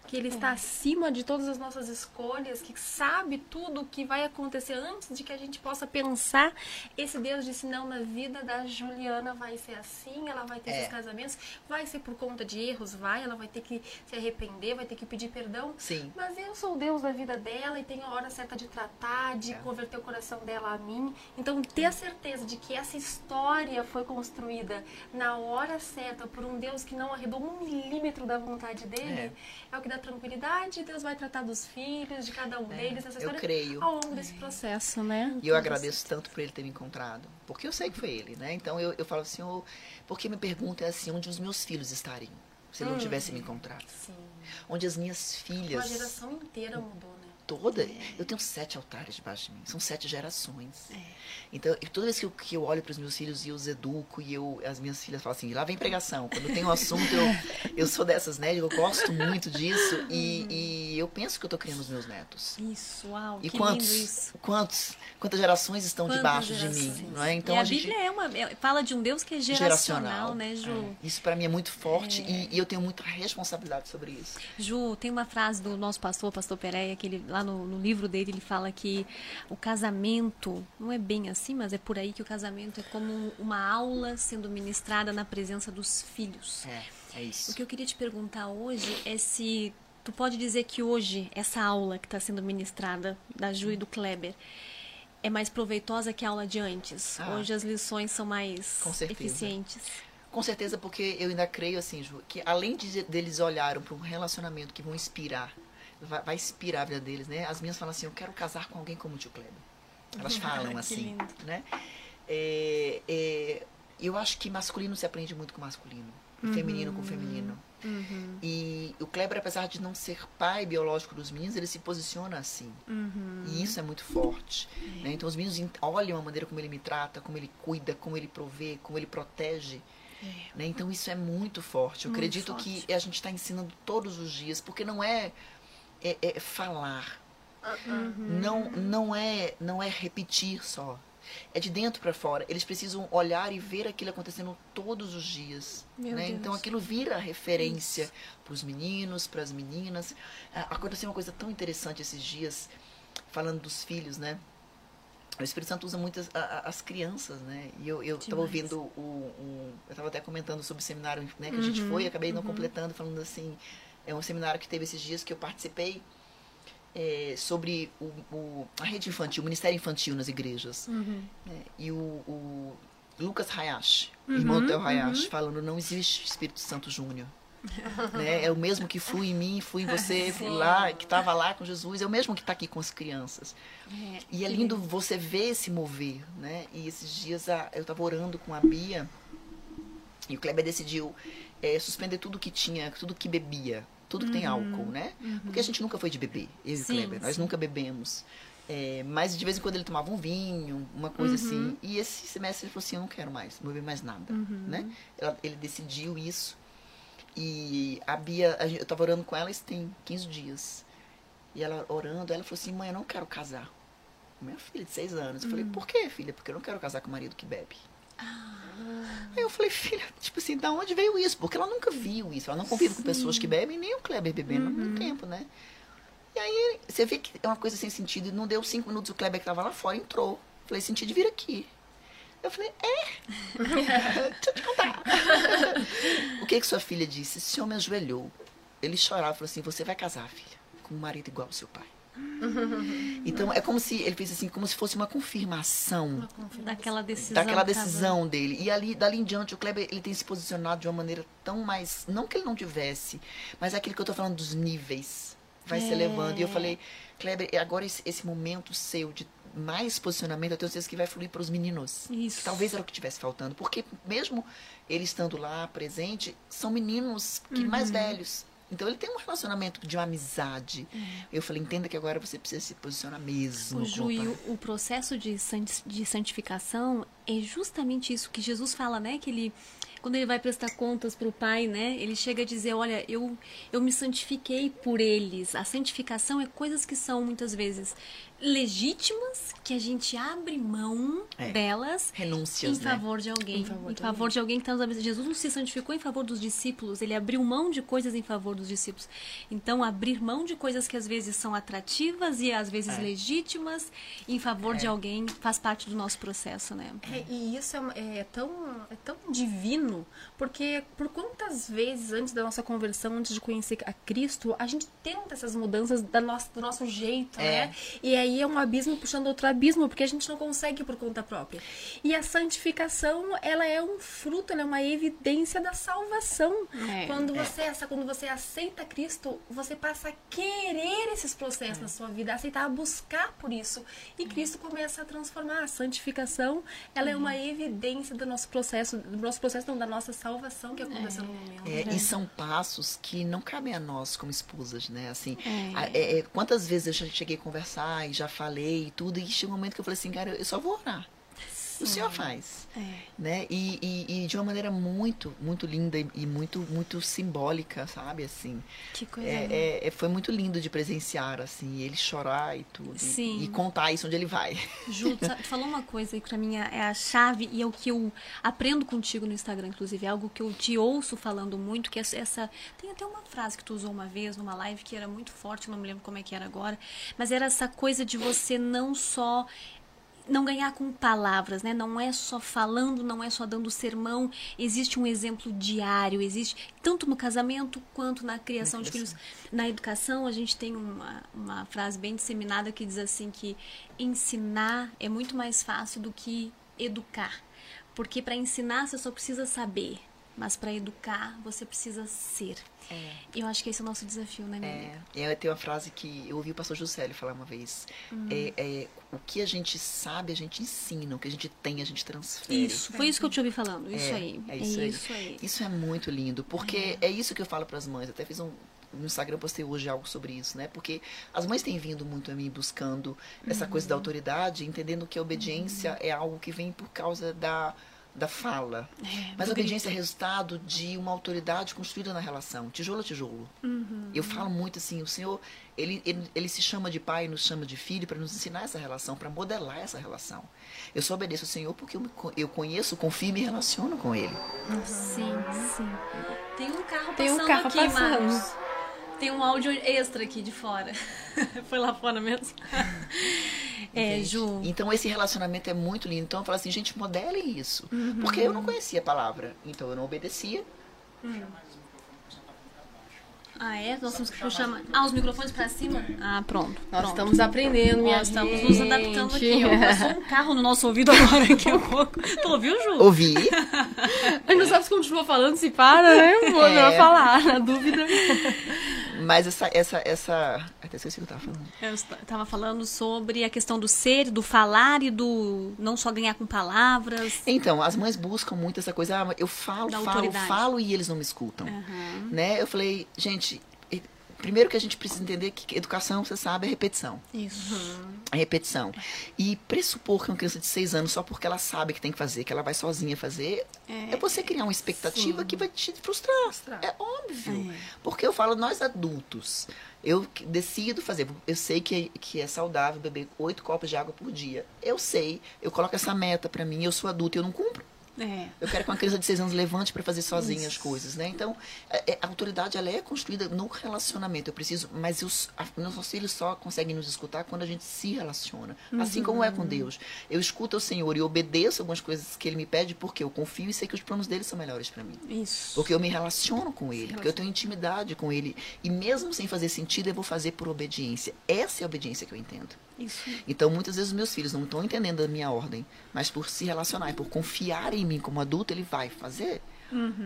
que ele está acima de todas as nossas escolhas, que sabe tudo o que vai acontecer antes de que a gente possa pensar. Esse Deus disse: não, na vida da Juliana vai ser assim, ela vai ter É. esses casamentos, vai ser por conta de erros, vai, ela vai ter que se arrepender, vai ter que pedir perdão. Sim. Mas eu sou o Deus da vida dela e tenho a hora certa de tratar, de É. converter o coração dela a mim. Então, ter a certeza de que essa história foi construída na hora certa por um Deus que não arredou um milímetro da vontade dele é, o que dá tranquilidade. Deus vai tratar dos filhos, de cada um deles, essa É, eu história creio. ao longo desse processo, né? E eu agradeço tanto por ele ter me encontrado. Porque eu sei que foi ele, né? Então eu, eu falo assim, oh, porque me pergunta é assim, onde os meus filhos estariam se ele não tivesse me encontrado? Sim. Onde as minhas filhas, Uma geração inteira mudou, né? Toda, eu tenho sete altares debaixo de mim, são sete gerações. Então, e toda vez que eu, que eu olho para os meus filhos e eu os educo e eu, as minhas filhas falam assim, lá vem pregação. Quando tem um assunto, eu, eu sou dessas, né? Eu gosto muito disso e, e eu penso que eu tô criando os meus netos. Isso, uau, E que quantos, lindo isso. quantas, quantas gerações estão Quantas debaixo de gerações? mim, não é? Então e a, a, gente Bíblia é uma, é- fala de um Deus que é geracional, né, Ju? É. Isso para mim é muito forte e, e eu tenho muita responsabilidade sobre isso. Ju, tem uma frase do nosso pastor, pastor Pereira, que ele, lá no, no livro dele, ele fala que o casamento, não é bem assim, mas é por aí que o casamento é como uma aula sendo ministrada na presença dos filhos. É, é isso. O que eu queria te perguntar hoje é se tu pode dizer que hoje essa aula que está sendo ministrada da Ju e do Kleber é mais proveitosa que a aula de antes. Ah. hoje as lições são mais eficientes. Com certeza, porque eu ainda creio assim, Ju, que além de deles olharem para um relacionamento que vão inspirar, vai, vai inspirar a vida deles, né? As minhas falam assim, eu quero casar com alguém como o tio Kleber. Elas falam assim, lindo. né? É, é, eu acho que masculino se aprende muito com masculino, e feminino com feminino. Uhum. E o Kleber, apesar de não ser pai biológico dos meninos, ele se posiciona assim. Uhum. E isso é muito forte. né? Então os meninos olham a maneira como ele me trata, como ele cuida, como ele provê, como ele protege. né? Então isso é muito forte. Eu Muito acredito forte. que a gente está ensinando todos os dias, porque não é, é- é falar, não, não, é, não é repetir só. É de dentro para fora. Eles precisam olhar e ver aquilo acontecendo todos os dias. Né? Então aquilo vira referência para os meninos, para as meninas. Ah, Aconteceu uma coisa tão interessante esses dias, falando dos filhos, né? O Espírito Santo usa muito as, as crianças, né? E eu eu estava ouvindo o, o- eu estava até comentando sobre o seminário né, que a gente foi, e acabei não completando, falando assim, é um seminário que teve esses dias que eu participei é, sobre o, o- a rede infantil, o Ministério Infantil nas igrejas. Uhum. né? E o, o Lucas Hayashi, irmão do Theo Hayashi, falando, não existe Espírito Santo Júnior. né? É o mesmo que flui em mim, flui em você, flui lá, que estava lá com Jesus, é o mesmo que está aqui com as crianças. É, E é lindo você ver esse mover, né? E esses dias a- eu estava orando com a Bia e o Kleber decidiu é, suspender tudo que tinha, tudo que bebia, tudo que tem álcool, né? Porque a gente nunca foi de beber, eu e o Kleber, nós sim. nunca bebemos. É, mas de vez em quando ele tomava um vinho, uma coisa assim. E esse semestre ele falou assim, eu não quero mais, não beber mais nada, né? Ela- ele decidiu isso. E a Bia, eu tava orando com ela, isso tem 15 dias. E ela orando, ela falou assim, mãe, eu não quero casar. Minha filha de seis anos. Eu falei, por quê, filha? Porque eu não quero casar com um marido que bebe. Aí eu falei, filha, tipo assim, da onde veio isso? Porque ela nunca viu isso. Ela não convive com pessoas que bebem, nem o Kleber bebendo há muito tempo, né? E aí você vê que é uma coisa sem sentido. E não deu cinco minutos, o Kleber que tava lá fora entrou. Falei, senti de vir aqui. Eu falei, é? Deixa eu te contar. o que que sua filha disse? Esse homem ajoelhou. Ele chorava e falou assim, você vai casar, filha, com um marido igual ao seu pai. Então é como se ele fez assim, como se fosse uma confirmação Daquela decisão. daquela que tava- decisão dele. E ali, dali em diante, o Kleber ele tem se posicionado de uma maneira tão mais. Não que ele não tivesse, mas é aquilo que eu tô falando dos níveis. Vai se É. elevando. E eu falei, Kleber, é agora esse, esse momento seu de, mais posicionamento, eu tenho certeza que vai fluir para os meninos. Isso. Talvez era o que tivesse faltando, porque mesmo ele estando lá presente, são meninos que Uhum. mais velhos. Então ele tem um relacionamento de uma amizade. É. Eu falei, entenda que agora você precisa se posicionar mesmo. O Ju, como pai. o, processo de santificação é justamente isso que Jesus fala, né? Que ele, quando ele vai prestar contas para o Pai, né? Ele chega a dizer, olha, eu, eu me santifiquei por eles. A santificação é coisas que são muitas vezes legítimas, que a gente abre mão É. delas Renúncias, em né? favor de alguém. Em favor Em de favor de alguém que está nos. Jesus não se santificou em favor dos discípulos, ele abriu mão de coisas em favor dos discípulos. Então, abrir mão de coisas que às vezes são atrativas e às vezes É. legítimas em favor de alguém faz parte do nosso processo, né? É, e isso é, é tão, é tão divino, porque por quantas vezes antes da nossa conversão, antes de conhecer a Cristo, a gente tenta essas mudanças da nossa, do nosso jeito, É. né? E aí é um abismo puxando outro abismo, porque a gente não consegue por conta própria. E a santificação, ela é um fruto, ela é uma evidência da salvação. É. Quando você essa, quando você aceita Cristo, você passa a querer esses processos na sua vida, aceitar, a buscar por isso. E Cristo começa a transformar. A santificação, ela é uma evidência do nosso processo, do nosso processo, não, da nossa salvação que aconteceu no momento. É, e são passos que não cabem a nós como esposas, né? Assim, É. a- é, é, quantas vezes eu já cheguei a conversar e já falei e tudo, e chega um momento que eu falei assim, cara, eu só vou orar. O senhor faz, É. né? E, e, e de uma maneira muito, muito linda e, e muito, muito simbólica, sabe? Assim, Que coisa é, é- é- foi muito lindo de presenciar, assim, ele chorar e tudo. e- Sim. E, contar isso onde ele vai. Ju, tu falou uma coisa aí que pra mim é é a chave e é o que eu aprendo contigo no Instagram, inclusive. É algo que eu te ouço falando muito, que é essa. Tem até uma frase que tu usou uma vez numa live que era muito forte, não me lembro como é que era agora. Mas era essa coisa de você não só não ganhar com palavras, né? Não é só falando, não é só dando sermão. Existe um exemplo diário, existe tanto no casamento quanto na criação de filhos. Na educação, a gente tem uma, uma frase bem disseminada que diz assim que ensinar é muito mais fácil do que educar. Porque para ensinar você só precisa saber, mas para educar você precisa ser. E eu acho que esse é o nosso desafio, né, Mimi? É, tenho uma frase que eu ouvi o pastor Juscelio falar uma vez. É, é, o que a gente sabe, a gente ensina. O que a gente tem, a gente transfere. Isso, foi isso que eu te ouvi falando. Isso É, aí. É isso, aí. aí. Isso é muito lindo, porque é, isso que eu falo para as mães. Até fiz um no Instagram postei hoje algo sobre isso, né? Porque as mães têm vindo muito a mim buscando essa coisa da autoridade, entendendo que a obediência é algo que vem por causa da da fala. É, Mas a obediência é resultado de uma autoridade construída na relação, tijolo a tijolo. Uhum. Eu falo muito assim, o Senhor, ele, ele, ele se chama de pai, nos chama de filho para nos ensinar essa relação, para modelar essa relação. Eu só obedeço ao Senhor porque eu, me eu conheço, confio e me relaciono com Ele. Sim, sim. Tem um carro Tem um passando carro aqui, passando. Marcos. Tem um áudio extra aqui de fora. Foi lá fora mesmo. é? Ju. Então esse relacionamento é muito lindo. Então eu falo assim, gente, modelem isso. Uhum. Porque eu não conhecia a palavra, então eu não obedecia. Ah, é? Nós temos que puxar mais. Ah, os microfones pra cima? Ah, pronto. Nós pronto. estamos aprendendo, minha Nós estamos nos gente. adaptando aqui. Ó. Passou um carro no nosso ouvido agora daqui a pouco. Tu ouviu, Ju? Ouvi. A gente não sabe se continua falando, se para, né? Vou É. falar, na dúvida. Mas essa, essa, essa. Até esqueci o que eu tava falando. Eu est- tava falando sobre a questão do ser, do falar e do não só ganhar com palavras. Então, as mães buscam muito essa coisa, ah, eu falo, Da falo, autoridade. falo e eles não me escutam. Aham. Né? Eu falei, gente, primeiro que a gente precisa entender que educação, você sabe, é repetição. Isso. É repetição. E pressupor que uma criança de seis anos, só porque ela sabe que tem que fazer, que ela vai sozinha fazer, é, você criar uma expectativa que vai te frustrar. Frustrar. É óbvio. É. Porque eu falo, nós adultos, eu decido fazer. Eu sei que, que é saudável beber oito copos de água por dia. Eu sei, eu coloco essa meta pra mim, eu sou adulto e eu não cumpro. É. Eu quero que uma criança de seis anos levante para fazer sozinha as Isso. coisas, né? Então, é- é- a autoridade ela é construída no relacionamento. Eu preciso, mas os nossos filhos só conseguem nos escutar quando a gente se relaciona. Assim como é com Deus. Eu escuto o Senhor e obedeço algumas coisas que Ele me pede porque eu confio e sei que os planos dele são melhores para mim. Isso. Porque eu me relaciono com ele, porque eu tenho intimidade com ele. E mesmo sem fazer sentido, eu vou fazer por obediência. Essa é a obediência que eu entendo. Isso. Então, muitas vezes, meus filhos não estão entendendo a minha ordem, mas por se relacionar e por confiar em mim como adulto, ele vai fazer.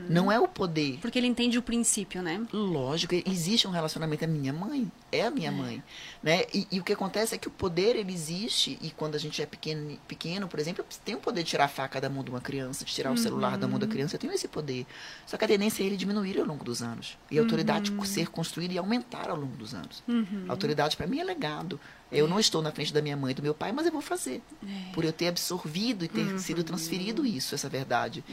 Não é o poder. Porque ele entende o princípio, né? Lógico, existe um relacionamento. É minha mãe, é a minha mãe, né? E, e o que acontece é que o poder ele existe e quando a gente é pequeno, pequeno, por exemplo, eu tenho o poder de tirar a faca da mão de uma criança, de tirar o celular da mão da criança. Eu tenho esse poder. Só que a tendência é ele diminuir ao longo dos anos e a autoridade ser construída e aumentar ao longo dos anos. A autoridade para mim é legado. Eu não estou na frente da minha mãe e do meu pai, mas eu vou fazer. Por eu ter absorvido e ter sido transferido isso, essa verdade.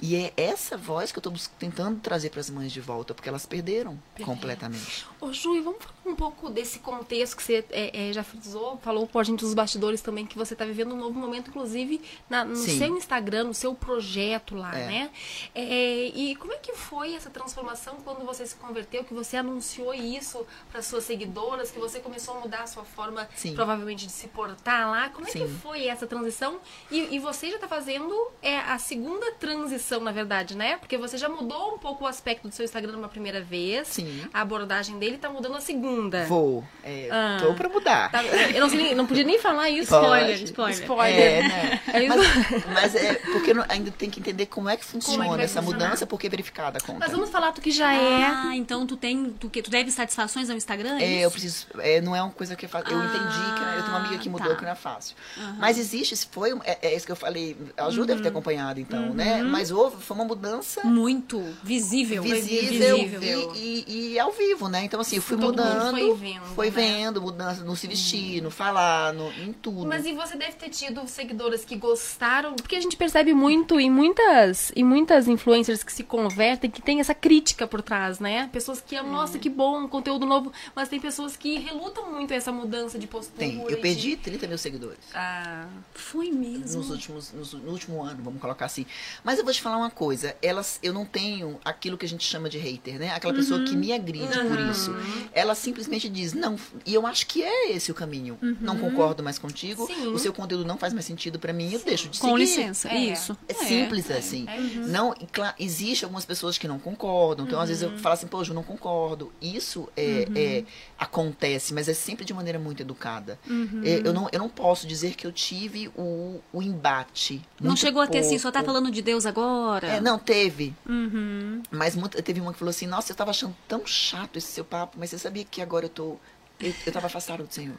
E é essa voz que eu estou tentando trazer para as mães de volta, porque elas perderam completamente. Ô, Ju, e vamos falar um pouco desse contexto que você é, é, já frisou, falou a gente dos bastidores também, que você está vivendo um novo momento, inclusive na- no Sim. seu Instagram, no seu projeto lá, É. né? É, e como é que foi essa transformação quando você se converteu, que você anunciou isso para suas seguidoras, que você começou a mudar a sua forma, Sim. provavelmente, de se portar lá? Como é que Sim. foi essa transição? E, e você já está fazendo é, a segunda transição, na verdade, né? Porque você já mudou um pouco o aspecto do seu Instagram numa primeira vez. A abordagem dele tá mudando a segunda. Vou. É, Ah. Tô para mudar. Tá, eu não, nem- não podia nem falar isso. Pode. spoiler. Spoiler. É, né? É isso. Mas, mas é porque não- ainda tem que entender como é que funciona vai essa funcionar. mudança, porque é verificada a conta. Mas vamos falar do que já é. Ah, então tu tem. Tu, que- tu deve satisfações ao Instagram? É, isso? eu preciso. é, não é uma coisa que é. Eu Ah, entendi que né, eu tenho uma amiga que mudou tá. que não é fácil. Mas existe, se foi. É, é isso que eu falei. A Ju deve ter acompanhado, então, né? Mas houve, foi uma mudança Muito visível. visível, visível. E, e- e ao vivo, né? Então, assim, eu fui Todo mundo mudando. foi vendo, foi né? vendo, mudança no se vestir, no falar, no, em tudo. Mas e você deve ter tido seguidoras que gostaram, porque a gente percebe muito em muitas, em muitas influencers que se convertem que tem essa crítica por trás, né? Pessoas que amam, nossa, que bom, conteúdo novo, mas tem pessoas que relutam muito essa mudança de postura. Tem. Eu de- perdi 30 mil seguidores. Ah, Foi mesmo. nos últimos nos- no último ano, vamos colocar assim. Mas eu vou te falar uma coisa, elas eu não tenho aquilo que a gente chama de hater, né? Aquela pessoa que me agride por isso. Ela simplesmente diz: "Não, e eu acho que é esse o caminho. Não concordo mais contigo, Sim. o seu conteúdo não faz mais sentido pra mim, eu deixo de Com seguir". licença, É. isso. É simples assim. Não, e claro, existe algumas pessoas que não concordam. Então, às vezes eu falo assim, pô, eu não concordo. Isso é, é- acontece, mas é sempre de maneira muito educada. É, eu, não, eu não posso dizer que eu tive o, o embate. Não chegou a ter assim, só tá pouco. falando de Deus agora? É, não, teve. Uhum. Mas muito- teve uma que falou assim, nossa, eu tava achando tão chato esse seu papo, mas você sabia que agora eu tô. Eu, eu tava afastado do Senhor.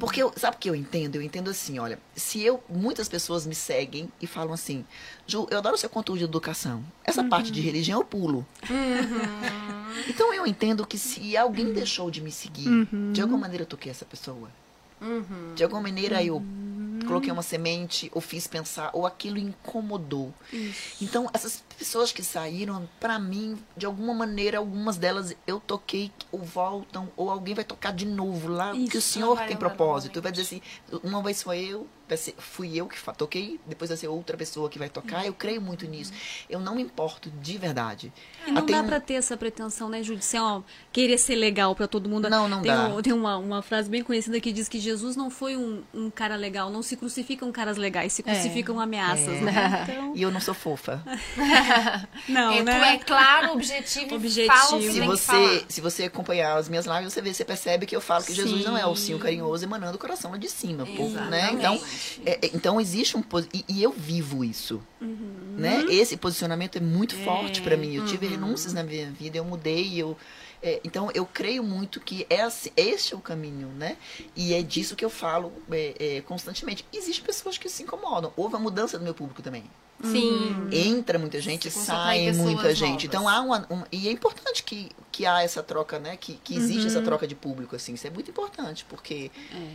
Porque, eu, sabe o que eu entendo? Eu entendo assim, olha, se eu, muitas pessoas me seguem e falam assim, Ju, eu adoro seu conteúdo de educação. Essa parte de religião eu pulo. Então eu entendo que se alguém deixou de me seguir, de alguma maneira eu toquei essa pessoa. De alguma maneira eu coloquei uma semente, ou fiz pensar, ou aquilo incomodou. Então, essas pessoas que saíram, pra mim, de alguma maneira, algumas delas eu toquei, ou voltam, ou alguém vai tocar de novo lá, porque o Isso, Senhor tem propósito. Vai dizer assim, uma vez foi eu, vai ser, fui eu que toquei, depois vai ser outra pessoa que vai tocar. Eu creio muito nisso. Eu não me importo de verdade. E não Ah, dá um- pra ter essa pretensão, né? Assim, ó, querer ser legal pra todo mundo. Não, não tem dá. um- tem uma, uma frase bem conhecida que diz que Jesus não foi um, um cara legal. Não se crucificam caras legais, se crucificam ameaças, É. né? Então, E eu não sou fofa. não, é, né? tu é claro, objetivo, e Objetivo. fala Se você, falar. se você acompanhar as minhas lives, você vê, você percebe que eu falo que Jesus não é o ursinho carinhoso emanando o coração lá de cima. pô, né? Exatamente. Então, é, é, então existe um e, e eu vivo isso. Uhum. Né? Esse posicionamento é muito forte pra mim. Eu Uhum. tive renúncias na minha vida, eu mudei, eu é, então eu creio muito que é assim, este é o caminho, né? E é disso que eu falo é, é, constantemente. Existem pessoas que se incomodam. Houve a mudança do meu público também. Sim. Entra muita gente, sai muita gente. novas. Então há uma, um- e é importante que, que há essa troca, né? Que, que existe Uhum. essa troca de público, assim. Isso é muito importante, porque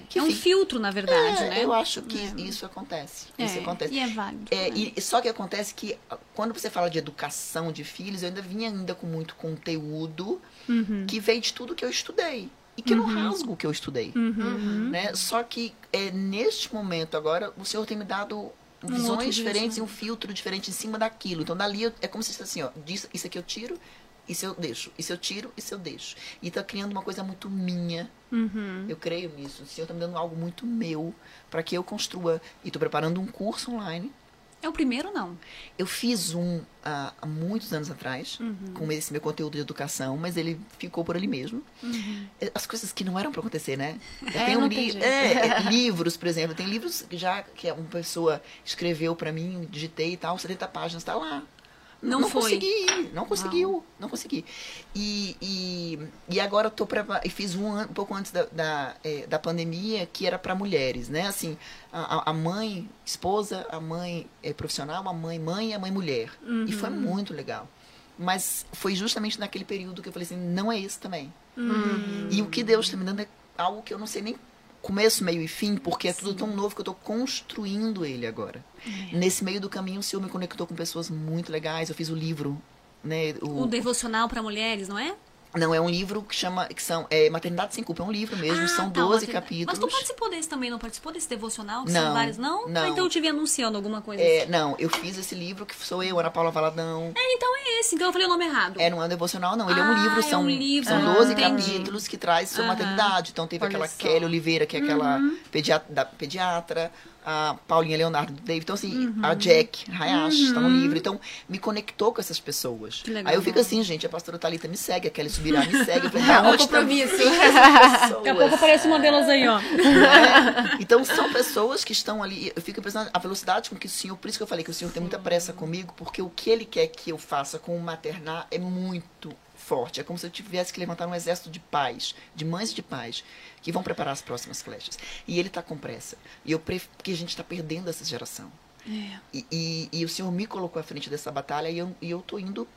que É um filtro, na verdade, é, né? eu acho que É. isso acontece. É, Isso acontece. E é válido. É, né? e, só que acontece que ah, quando você fala de educação de filhos, eu ainda vinha ainda com muito conteúdo Uhum. que veio de tudo que eu estudei. E que eu não rasgo o que eu estudei. Uhum. Né? Só que é, neste momento agora, o Senhor tem me dado Um visões diferentes e um filtro diferente em cima daquilo. Então dali eu- é como se fosse assim, ó, disso, isso aqui eu tiro, isso eu deixo, isso eu tiro, isso eu deixo. E tá criando uma coisa muito minha. Uhum. Eu creio nisso. O Senhor tá me dando algo muito meu para que eu construa. E tô preparando um curso online. É o primeiro, não. Eu fiz um ah, há muitos anos atrás, Uhum. com esse meu conteúdo de educação, mas ele ficou por ali mesmo. Uhum. É, As coisas que não eram para acontecer, né? Eu É, tenho não li- tem é, é, livros, por exemplo. Tem livros que já que uma pessoa escreveu para mim, digitei e tal, 70 páginas, tá lá. Não não foi. consegui, não conseguiu, não consegui. E, e, e agora eu tô prepar, e fiz um, ano, um pouco antes da, da, eh, da pandemia que era para mulheres, né? Assim, a, a- mãe, esposa, a mãe eh, profissional, a mãe mãe e a mãe mulher. E foi muito legal. Mas foi justamente naquele período que eu falei assim, não é isso também. E o que Deus está me dando é algo que eu não sei nem começo, meio e fim, porque é tudo tão novo que eu estou construindo ele agora. Nesse meio do caminho, o Senhor me conectou com pessoas muito legais. Eu fiz o livro, né? O devocional para mulheres, não é? Não, é um livro que chama, que são, é Maternidade Sem Culpa, é um livro mesmo, Ah, são tá, 12 ótimo. capítulos. Mas tu participou desse também, não participou desse devocional? Que Não, são vários, não? não. Ah, então eu te vi anunciando alguma coisa É, assim. não, eu fiz esse livro que sou eu, Ana Paula Valadão. É, então é esse. Então eu falei o nome errado. É, não é um devocional, não. Ele é Ah, um livro, é são, um livro. são Ah, 12 entendi. capítulos que traz Aham. maternidade. Então teve Olha aquela só. Kelly Oliveira, que é aquela Uhum. pediatra, da, pediatra, a Paulinha Leonardo David. Então, assim, Uhum. a Jack Hayashi está no livro. Então, me conectou com essas pessoas. Aí eu fico assim, gente, a pastora Thalita me segue, a Kelly Subirá me segue. Eu falei, É um compromisso. Daqui a pouco aparece uma delas aí, ó. né? Então são pessoas que estão ali. Eu fico pensando a velocidade com que o senhor. Por isso que eu falei que o senhor tem muita pressa comigo, porque o que ele quer que eu faça com o maternar é muito forte. É como se eu tivesse que levantar um exército de pais, de mães e de pais, que vão preparar as próximas flechas. E ele está com pressa. E eu pref... porque a gente está perdendo essa geração. É. E, e, e o senhor me colocou à frente dessa batalha e eu, e eu tô indo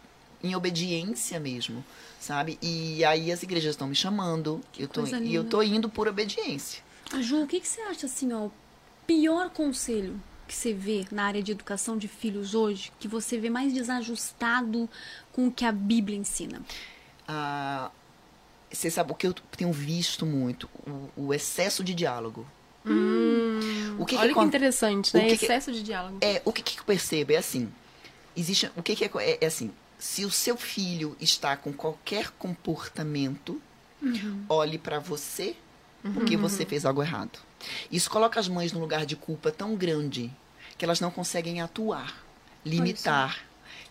em obediência mesmo, sabe? E aí as igrejas estão me chamando, eu tô, e eu tô indo por obediência. Ju, o que, que você acha assim, ó, o pior conselho que você vê na área de educação de filhos hoje, que você vê mais desajustado com o que a Bíblia ensina? Ah, você sabe o que eu tenho visto muito? O, o excesso de diálogo. o que Olha que, acon- interessante, o né? que que- Excesso de diálogo. É, o que, que eu percebo é assim. Existe, o que, que é, é, é assim. Se o seu filho está com qualquer comportamento, olhe para você porque você fez algo errado. Isso coloca as mães num lugar de culpa tão grande que elas não conseguem atuar, limitar,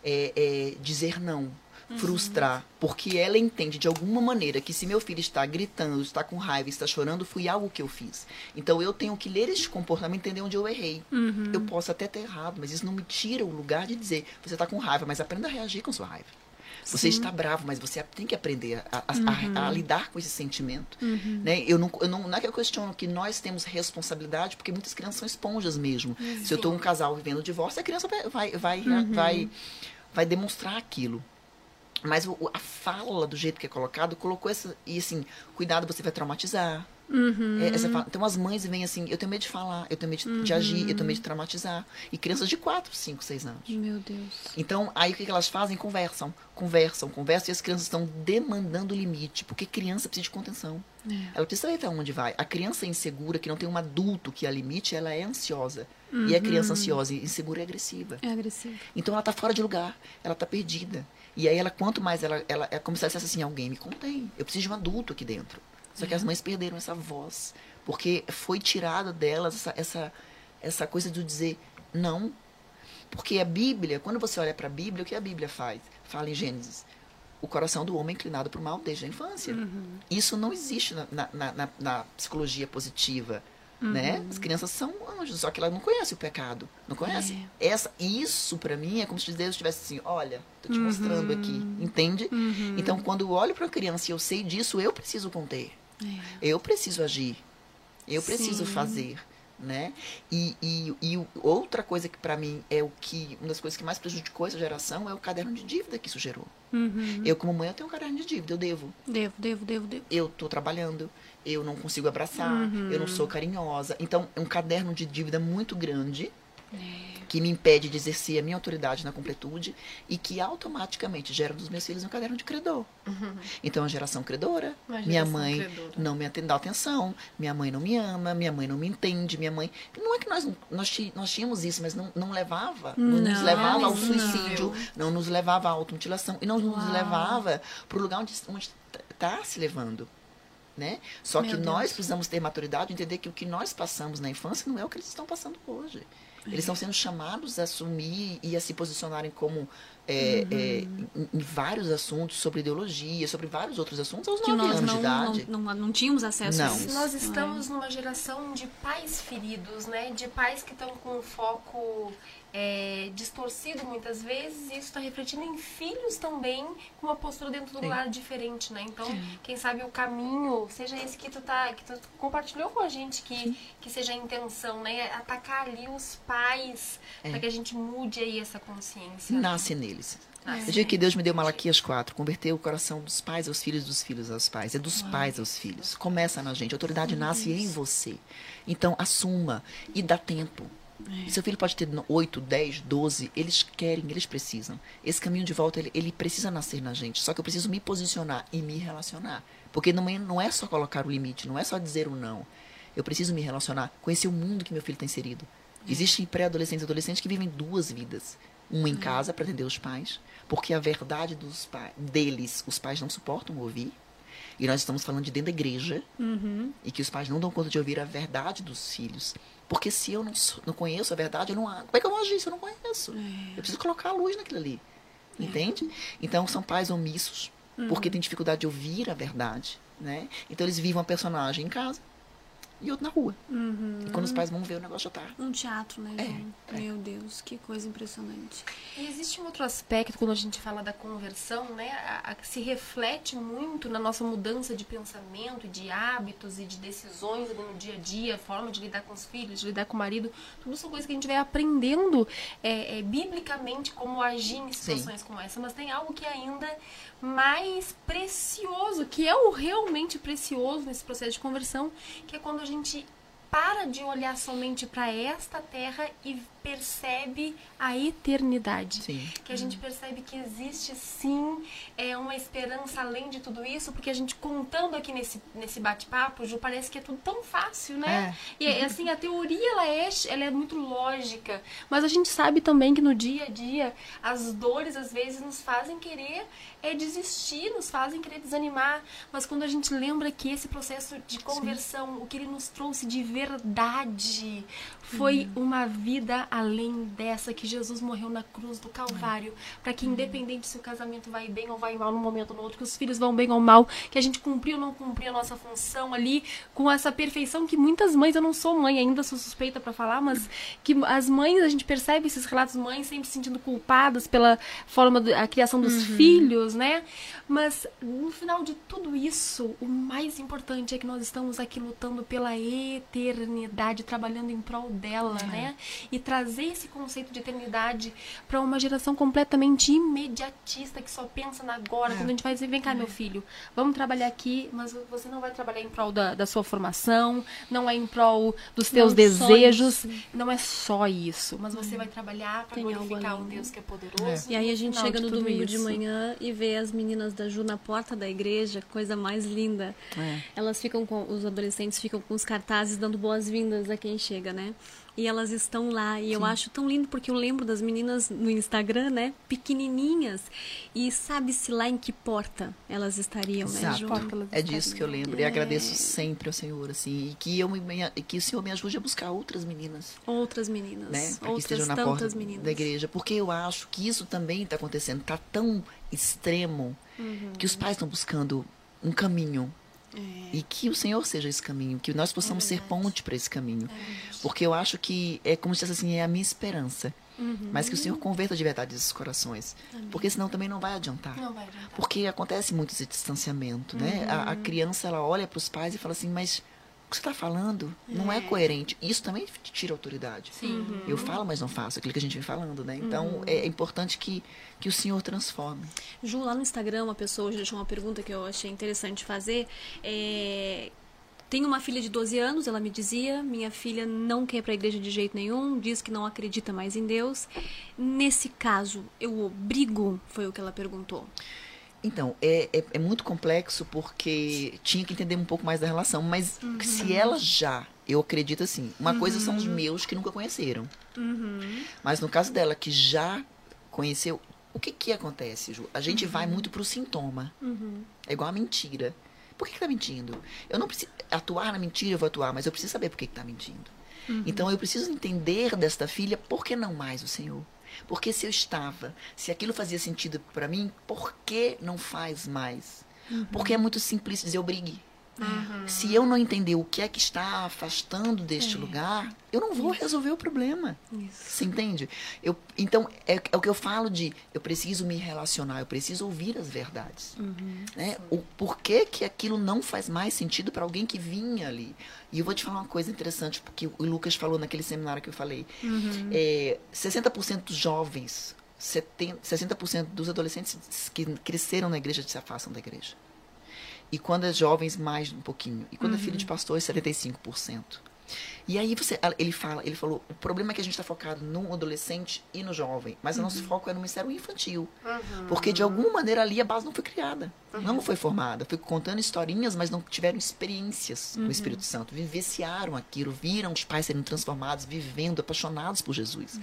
é, é, dizer não, frustrar, porque ela entende de alguma maneira que se meu filho está gritando, está com raiva, está chorando, foi algo que eu fiz. Então eu tenho que ler este comportamento, entender onde eu errei. Eu posso até ter errado, mas isso não me tira o lugar de dizer você está com raiva, mas aprenda a reagir com sua raiva. Você está bravo, mas você tem que aprender a, a- a- a lidar com esse sentimento. Né? Eu, não, eu não, não é que eu questiono que nós temos responsabilidade, porque muitas crianças são esponjas mesmo. Se eu estou um casal vivendo divórcio, a criança vai, vai, vai, vai, vai demonstrar aquilo. Mas o- a fala, do jeito que é colocado, colocou essa. E assim, cuidado, você vai traumatizar. É, essa fala- então as mães vêm assim, eu tenho medo de falar, eu tenho medo de, de agir, eu tenho medo de traumatizar. E crianças de 4, 5, 6 anos. Meu Deus. Então, aí o que que elas fazem? Conversam, conversam, conversam, e as crianças estão demandando limite, porque criança precisa de contenção. Ela precisa saber até onde vai. A criança insegura, que não tem um adulto que a limite, ela é ansiosa. E a criança ansiosa, insegura e agressiva. É agressivo. Então ela tá fora de lugar, ela tá perdida. E aí ela, quanto mais ela, ela é como se ela dissesse assim, alguém me contém. Eu preciso de um adulto aqui dentro. Só que as mães perderam essa voz, porque foi tirada delas essa, essa, essa coisa de dizer não. Porque a Bíblia, quando você olha para a Bíblia, o que a Bíblia faz? Fala em Gênesis. O coração do homem é inclinado para o mal desde a infância. Isso não existe na, na- na- na psicologia positiva. Né? As crianças são anjos, só que elas não conhecem o pecado. Não conhecem. Essa, isso, para mim, é como se Deus estivesse assim: olha, tô te mostrando aqui. Entende? Então, quando eu olho para uma criança e eu sei disso, eu preciso conter. Eu preciso agir. Eu preciso Sim. fazer. Né? E, e, e outra coisa que para mim é o que uma das coisas que mais prejudicou essa geração é o caderno de dívida que isso gerou. Eu como mãe eu tenho um caderno de dívida, eu devo. Devo, devo, devo, devo. Eu tô trabalhando, eu não consigo abraçar, eu não sou carinhosa. Então, é um caderno de dívida muito grande que me impede de exercer a minha autoridade na completude e que automaticamente gera nos meus filhos um caderno de credor. Então, a geração credora, Uma minha mãe credora. não me atende- dá atenção, minha mãe não me ama, minha mãe não me entende, minha mãe. Não é que nós, não- nós, nós tínhamos isso, mas não, não levava. Não, nos Não, levava ao não. suicídio, não nos levava à automutilação e não nos Uau. levava para o lugar onde está se levando. Né? Só Meu que Deus. nós precisamos ter maturidade e entender que o que nós passamos na infância não é o que eles estão passando hoje. Eles estão sendo chamados a assumir e a se posicionarem como é, é, em, em vários assuntos sobre ideologia, sobre vários outros assuntos aos Que 9 nós anos não, de idade. não, não, não tínhamos acesso a Não. isso. Nós é? estamos numa geração de pais feridos, né? De pais que estão com um foco é, distorcido muitas vezes. E isso está refletindo em filhos também com uma postura dentro do Sim. lar diferente, né? Então, quem sabe o caminho seja esse que tu tá, que tu compartilhou com a gente, que, que seja a intenção, né? Atacar ali os pais É. para que a gente mude aí essa consciência. Nasce neles. Nasce Eu digo que Deus me deu Malaquias 4, converteu o coração dos pais aos filhos, dos filhos aos pais. É dos pais aos filhos. Começa na gente. A autoridade nasce em você. Então, assuma e dá tempo. Seu filho pode ter 8, 10, 12, eles querem, eles precisam. Esse caminho de volta, ele, ele precisa nascer na gente. Só que eu preciso me posicionar e me relacionar. Porque não é, não é só colocar o limite, não é só dizer o não. Eu preciso me relacionar, conhecer o mundo que meu filho está inserido. Existem pré-adolescentes e adolescentes que vivem duas vidas. Uma em casa para atender os pais, porque a verdade dos deles, os pais não suportam ouvir. E nós estamos falando de dentro da igreja, e que os pais não dão conta de ouvir a verdade dos filhos. Porque se eu não, não conheço a verdade, eu não, como é que eu vou agir se eu não conheço? Eu preciso colocar a luz naquilo ali. Entende? Então são pais omissos, porque têm dificuldade de ouvir a verdade. Né? Então eles vivem uma personagem em casa e outro na rua. E quando os pais vão ver, o negócio já tá. Um teatro, né, É, João? é. Meu Deus, que coisa impressionante. E existe um outro aspecto quando a gente fala da conversão, né? A, a- que se reflete muito na nossa mudança de pensamento, de hábitos e de decisões no dia a dia, forma de lidar com os filhos, de lidar com o marido. Tudo são coisas que a gente vai aprendendo é, é, biblicamente como agir em situações como essa. Mas tem algo que é ainda mais precioso, que é o realmente precioso nesse processo de conversão, que é quando a gente para de olhar somente para esta terra e percebe a eternidade. Sim. Que a gente percebe que existe sim é, uma esperança além de tudo isso, porque a gente contando aqui nesse, nesse bate-papo, Ju, parece que é tudo tão fácil, né? E assim, a teoria ela é, ela é muito lógica, mas a gente sabe também que no dia a dia as dores às vezes nos fazem querer é, desistir, nos fazem querer desanimar, mas quando a gente lembra que esse processo de conversão, o que ele nos trouxe de verdade, foi uma vida além dessa que Jesus morreu na cruz do Calvário, para que independente se o casamento vai bem ou vai mal num momento ou no outro, que os filhos vão bem ou mal, que a gente cumpriu ou não cumpriu a nossa função ali com essa perfeição que muitas mães, eu não sou mãe ainda, sou suspeita para falar, mas que as mães, a gente percebe esses relatos mães sempre se sentindo culpadas pela forma da criação dos filhos, né? Mas no final de tudo isso, o mais importante é que nós estamos aqui lutando pela eternidade, trabalhando em prol dela, né? E trazer esse conceito de eternidade para uma geração completamente imediatista que só pensa na agora. Quando a gente vai dizer, vem cá, meu filho, vamos trabalhar aqui, mas você não vai trabalhar em prol da, da sua formação, não é em prol dos teus Não desejos, não é só isso, mas você vai trabalhar para Tem algo glorificar um? Deus que é poderoso. E aí a gente chega de no domingo de isso. manhã e vê as meninas da Ju na porta da igreja, coisa mais linda. É. Elas ficam com, os adolescentes ficam com os cartazes dando boas-vindas a quem chega, né? E elas estão lá. E eu acho tão lindo porque eu lembro das meninas no Instagram, né? Pequenininhas. E sabe-se lá em que porta elas estariam, né, Exato. Ju? Porta elas É disso que eu lembro. E É. agradeço sempre ao Senhor, assim, e que, eu me, e que o Senhor me ajude a buscar outras meninas. Outras meninas. né? Para que Outras estejam na tantas porta meninas. da igreja. Porque eu acho que isso também está acontecendo. Está tão extremo Uhum. que os pais estão buscando um caminho. É. E que o Senhor seja esse caminho. Que nós possamos ser ponte para esse caminho. Porque eu acho que é como se dissesse assim, é a minha esperança. Uhum. Mas que o Senhor converta de verdade esses corações. Porque senão também não vai adiantar. Não vai adiantar. Porque acontece muito esse distanciamento, né? A, Uhum. a criança, ela olha para os pais e fala assim, mas que você está falando não é. coerente. Isso também tira autoridade. Sim. Eu falo, mas não faço. Aquilo que a gente vem falando, né? Então, Uhum. é importante que, que o Senhor transforme. Ju, lá no Instagram, uma pessoa hoje deixou uma pergunta que eu achei interessante fazer. É, Tenho uma filha de 12 anos, ela me dizia, minha filha não quer ir para a igreja de jeito nenhum, diz que não acredita mais em Deus. Nesse caso, eu obrigo? Foi o que ela perguntou. Então, é, é, é muito complexo porque tinha que entender um pouco mais da relação. Mas Uhum. se ela já, eu acredito assim, uma coisa são os meus que nunca conheceram. Uhum. Mas no caso dela, que já conheceu, o que que acontece, Ju? A gente vai muito pro sintoma. Uhum. É igual a mentira. Por que, que tá mentindo? Eu não preciso atuar na mentira, eu vou atuar, mas eu preciso saber por que, que tá mentindo. Então eu preciso entender desta filha por que não mais o Senhor. Porque se eu estava, se aquilo fazia sentido para mim, por que não faz mais? Porque é muito simples dizer obrigue. Se eu não entender o que é que está afastando deste lugar, eu não vou resolver o problema. Isso. Você entende? Eu, então, é, é o que eu falo de eu preciso me relacionar, eu preciso ouvir as verdades. né? O porquê que aquilo não faz mais sentido para alguém que vinha ali. E eu vou te falar uma coisa interessante, porque o Lucas falou naquele seminário que eu falei. É, 60% dos jovens, 70, 60% dos adolescentes que cresceram na igreja se afastam da igreja. E quando é jovens, mais um pouquinho. E quando é filho de pastor, é 75%. E aí você, ele fala, ele falou, o problema é que a gente está focado no adolescente e no jovem, mas o nosso foco é no ministério infantil. Porque de alguma maneira ali a base não foi criada, não foi formada. Foi contando historinhas, mas não tiveram experiências no Espírito Santo. Vivenciaram aquilo, viram os pais serem transformados, vivendo, apaixonados por Jesus.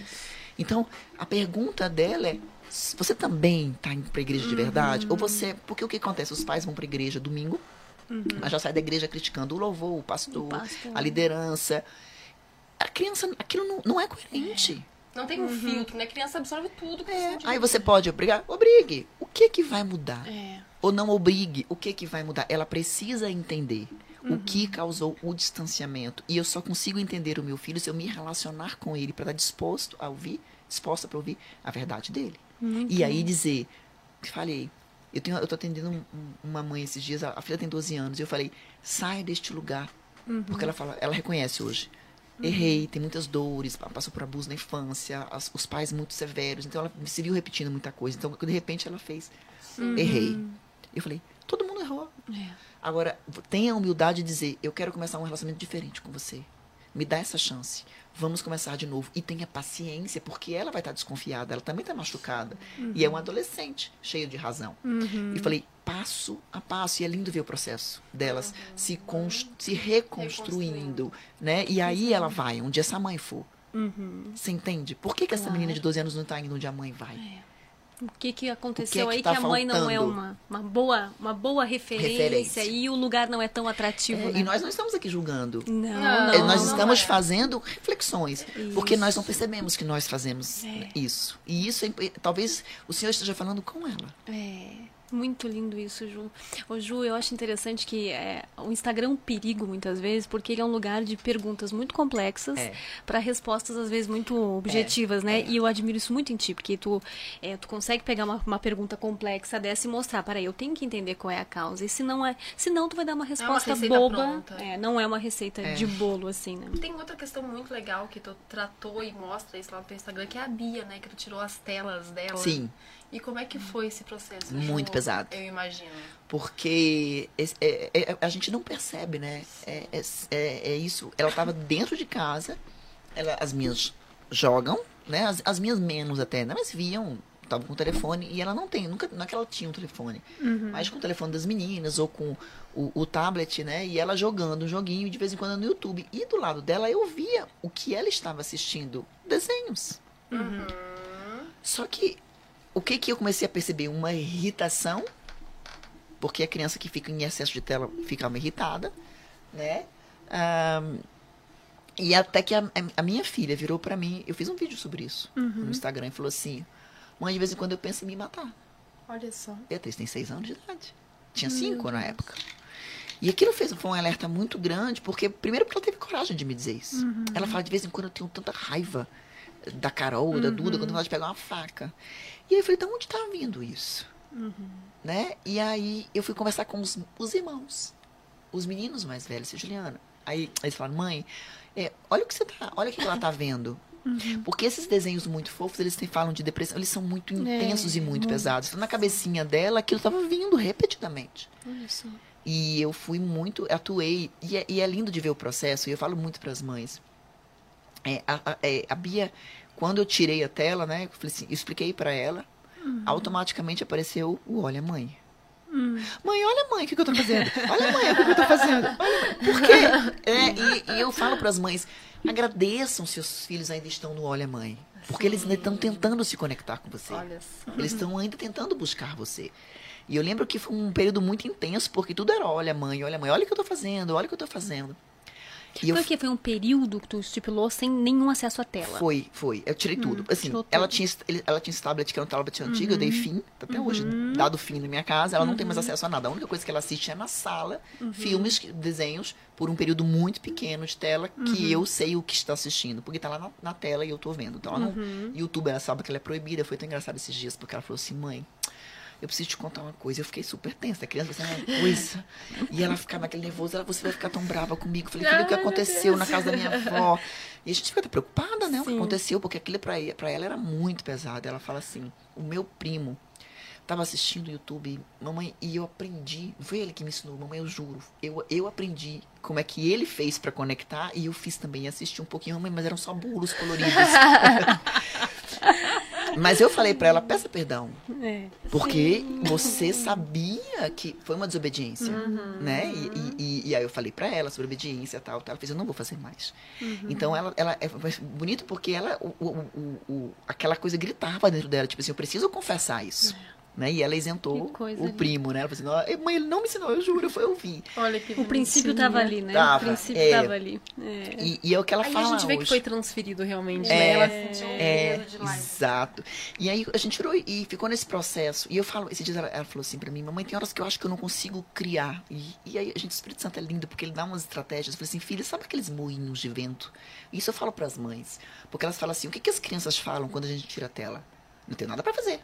Então, a pergunta dela é: você também está indo para a igreja de verdade? Ou você. Porque o que acontece? Os pais vão para a igreja domingo, mas já sai da igreja criticando o louvor, o pastor, O pastor. a liderança. A criança, aquilo não, não é coerente. Não tem um filtro, né? A criança absorve tudo. que É, você Aí você pode obrigar? Obrigue. O que que vai mudar? É. Ou não obrigue. O que que vai mudar? Ela precisa entender o que causou o distanciamento. E eu só consigo entender o meu filho se eu me relacionar com ele para estar disposto a ouvir, disposta para ouvir a verdade dele. e aí dizer, falei, eu tenho, eu tô atendendo um- um- uma mãe esses dias, a, a filha tem 12 anos, e eu falei, sai deste lugar. Porque ela fala, ela reconhece hoje. Errei, tem muitas dores, pa- passou por abuso na infância, as- os pais muito severos, então ela se viu repetindo muita coisa. Então, de repente, ela fez, errei. Eu falei, todo mundo errou. É. Agora, tenha a humildade de dizer, eu quero começar um relacionamento diferente com você. Me dá essa chance. Vamos começar de novo. E tenha paciência, porque ela vai estar desconfiada, ela também está machucada. E é um adolescente, cheio de razão. E falei, passo a passo. E é lindo ver o processo delas se, cons- se reconstruindo. Né? E aí ela vai, onde essa mãe for. Você entende? Por que, que essa menina de 12 anos não está indo onde a mãe vai? O que, que aconteceu que aí tá que a mãe não é faltando? uma, uma, boa, uma boa referência, Referência. e o lugar não é tão atrativo. É, né? E nós não estamos aqui julgando. Não, Não, É, não. nós não estamos é. fazendo reflexões, porque Isso. nós não percebemos que nós fazemos É. isso. E isso, é talvez o Senhor esteja falando com ela. É, muito lindo isso, Ju. Ô, Ju, eu acho interessante que é, o Instagram é um perigo muitas vezes, porque ele é um lugar de perguntas muito complexas É. para respostas às vezes muito objetivas, né? E eu admiro isso muito em ti, porque tu, é, tu consegue pegar uma, uma pergunta complexa dessa e mostrar, peraí, eu tenho que entender qual é a causa. E se não é, se não tu vai dar uma resposta receita boba. É, não é uma receita É. de bolo assim, né? Tem outra questão muito legal que tu tratou e mostra isso lá no teu Instagram, que é a Bia, né? Que tu tirou as telas dela. Sim. E como é que foi esse processo? Muito Ju? pesado. Eu imagino. Porque esse- é- é- a gente não percebe, né? É, é- é- é isso. Ela estava dentro de casa, ela, as minhas jogam, né? As, as minhas menos até, né? Mas viam, estavam com o telefone e ela não tem, nunca, não é que ela tinha um telefone, mas com o telefone das meninas ou com o, o tablet, né? E ela jogando um joguinho de vez em quando no YouTube. E do lado dela eu via o que ela estava assistindo, desenhos. Só que o que que eu comecei a perceber? Uma irritação, porque a criança que fica em excesso de tela fica irritada, né? Ahn, e até que a, a minha filha virou pra mim, eu fiz um vídeo sobre isso no Instagram e falou assim: Mãe, de vez em quando eu penso em me matar. Olha só. Beatriz tem seis anos de idade. Tinha cinco na época. E aquilo fez foi um alerta muito grande, porque, primeiro, porque ela teve coragem de me dizer isso. Ela fala, de vez em quando eu tenho tanta raiva da Carol, da Duda, quando ela de pegar uma faca. E aí eu falei, de onde tá vindo isso? Né? E aí eu fui conversar com os, os irmãos, os meninos mais velhos, Juliana. Aí eles falaram, mãe, é, olha o que você tá, olha o que ela tá vendo. Porque esses desenhos muito fofos, eles falam de depressão, eles são muito intensos e muito, pesados. Então, na cabecinha dela, aquilo estava vindo repetidamente. Olha só. E eu fui muito, atuei, e é, e é lindo de ver o processo, e eu falo muito para as mães. É, a, é, a Bia, quando eu tirei a tela, né, eu, falei assim, expliquei para ela, automaticamente apareceu o Olha Mãe. Mãe, olha mãe, o que, que eu tô fazendo? Olha mãe, o que, que eu tô fazendo? Olha. Por quê? É, e, e eu falo para as mães, agradeçam se os filhos ainda estão no Olha Mãe. Porque eles ainda estão tentando se conectar com você. Eles estão ainda tentando buscar você. E eu lembro que foi um período muito intenso, porque tudo era olha mãe, olha mãe, olha o que eu tô fazendo, olha o que eu tô fazendo. E Foi o quê? Foi um período que tu estipulou sem nenhum acesso à tela? Foi, foi. Eu tirei tudo. Assim, ela tudo. tinha, ela tinha esse tablet que era um tablet antigo, eu dei fim, até hoje, dado fim na minha casa, ela não tem mais acesso a nada. A única coisa que ela assiste é na sala, filmes, que- desenhos, por um período muito pequeno de tela, que eu sei o que está assistindo, porque tá lá na, na tela e eu tô vendo. Então, ela não, YouTube, ela sabe que ela é proibida. Foi tão engraçado esses dias, porque ela falou assim, mãe, eu preciso te contar uma coisa. Eu fiquei super tensa. A criança vai ser uma coisa. E ela ficava naquele nervoso. Ela, você vai ficar tão brava comigo. Eu falei, filho, o que aconteceu na casa da minha avó? E a gente fica até preocupada, né? O que Sim. aconteceu, porque aquilo pra, pra ela era muito pesado. Ela fala assim, o meu primo tava assistindo o YouTube, mamãe, e eu aprendi. Não foi ele que me ensinou, mamãe, eu juro. Eu, eu aprendi como é que ele fez pra conectar e eu fiz também. Assisti um pouquinho, mamãe, mas eram só bolos coloridos. mas eu falei pra ela, peça perdão. É. Porque você sabia que foi uma desobediência, Uhum. né? E, e- e- e aí eu falei pra ela sobre obediência e tal, tal. Ela fez, eu não vou fazer mais. Uhum. Então ela, ela é bonito porque ela, o, o- o- aquela coisa gritava dentro dela, tipo assim, eu preciso confessar isso. Né? E ela isentou o linda. primo, né? Ela falou assim, "Não, mãe, ele não me ensinou, eu juro, foi eu vi. Olha que O princípio bonitinho. tava ali, né? Tava, o princípio é. tava ali. É. E, e é o que ela Aí fala a gente vê hoje. que foi transferido realmente, É, né? Ela sentiu o É, peso de lá. exato. E aí a gente tirou e ficou nesse processo. E eu falo, esses dias ela, ela falou assim pra mim, mamãe, tem horas que eu acho que eu não consigo criar. E, e aí, a gente, o Espírito Santo é lindo, porque ele dá umas estratégias. Eu falei assim, filha, sabe aqueles moinhos de vento? Isso eu falo pras mães. Porque elas falam assim, o que, que as crianças falam quando a gente tira a tela? Não tem nada pra fazer.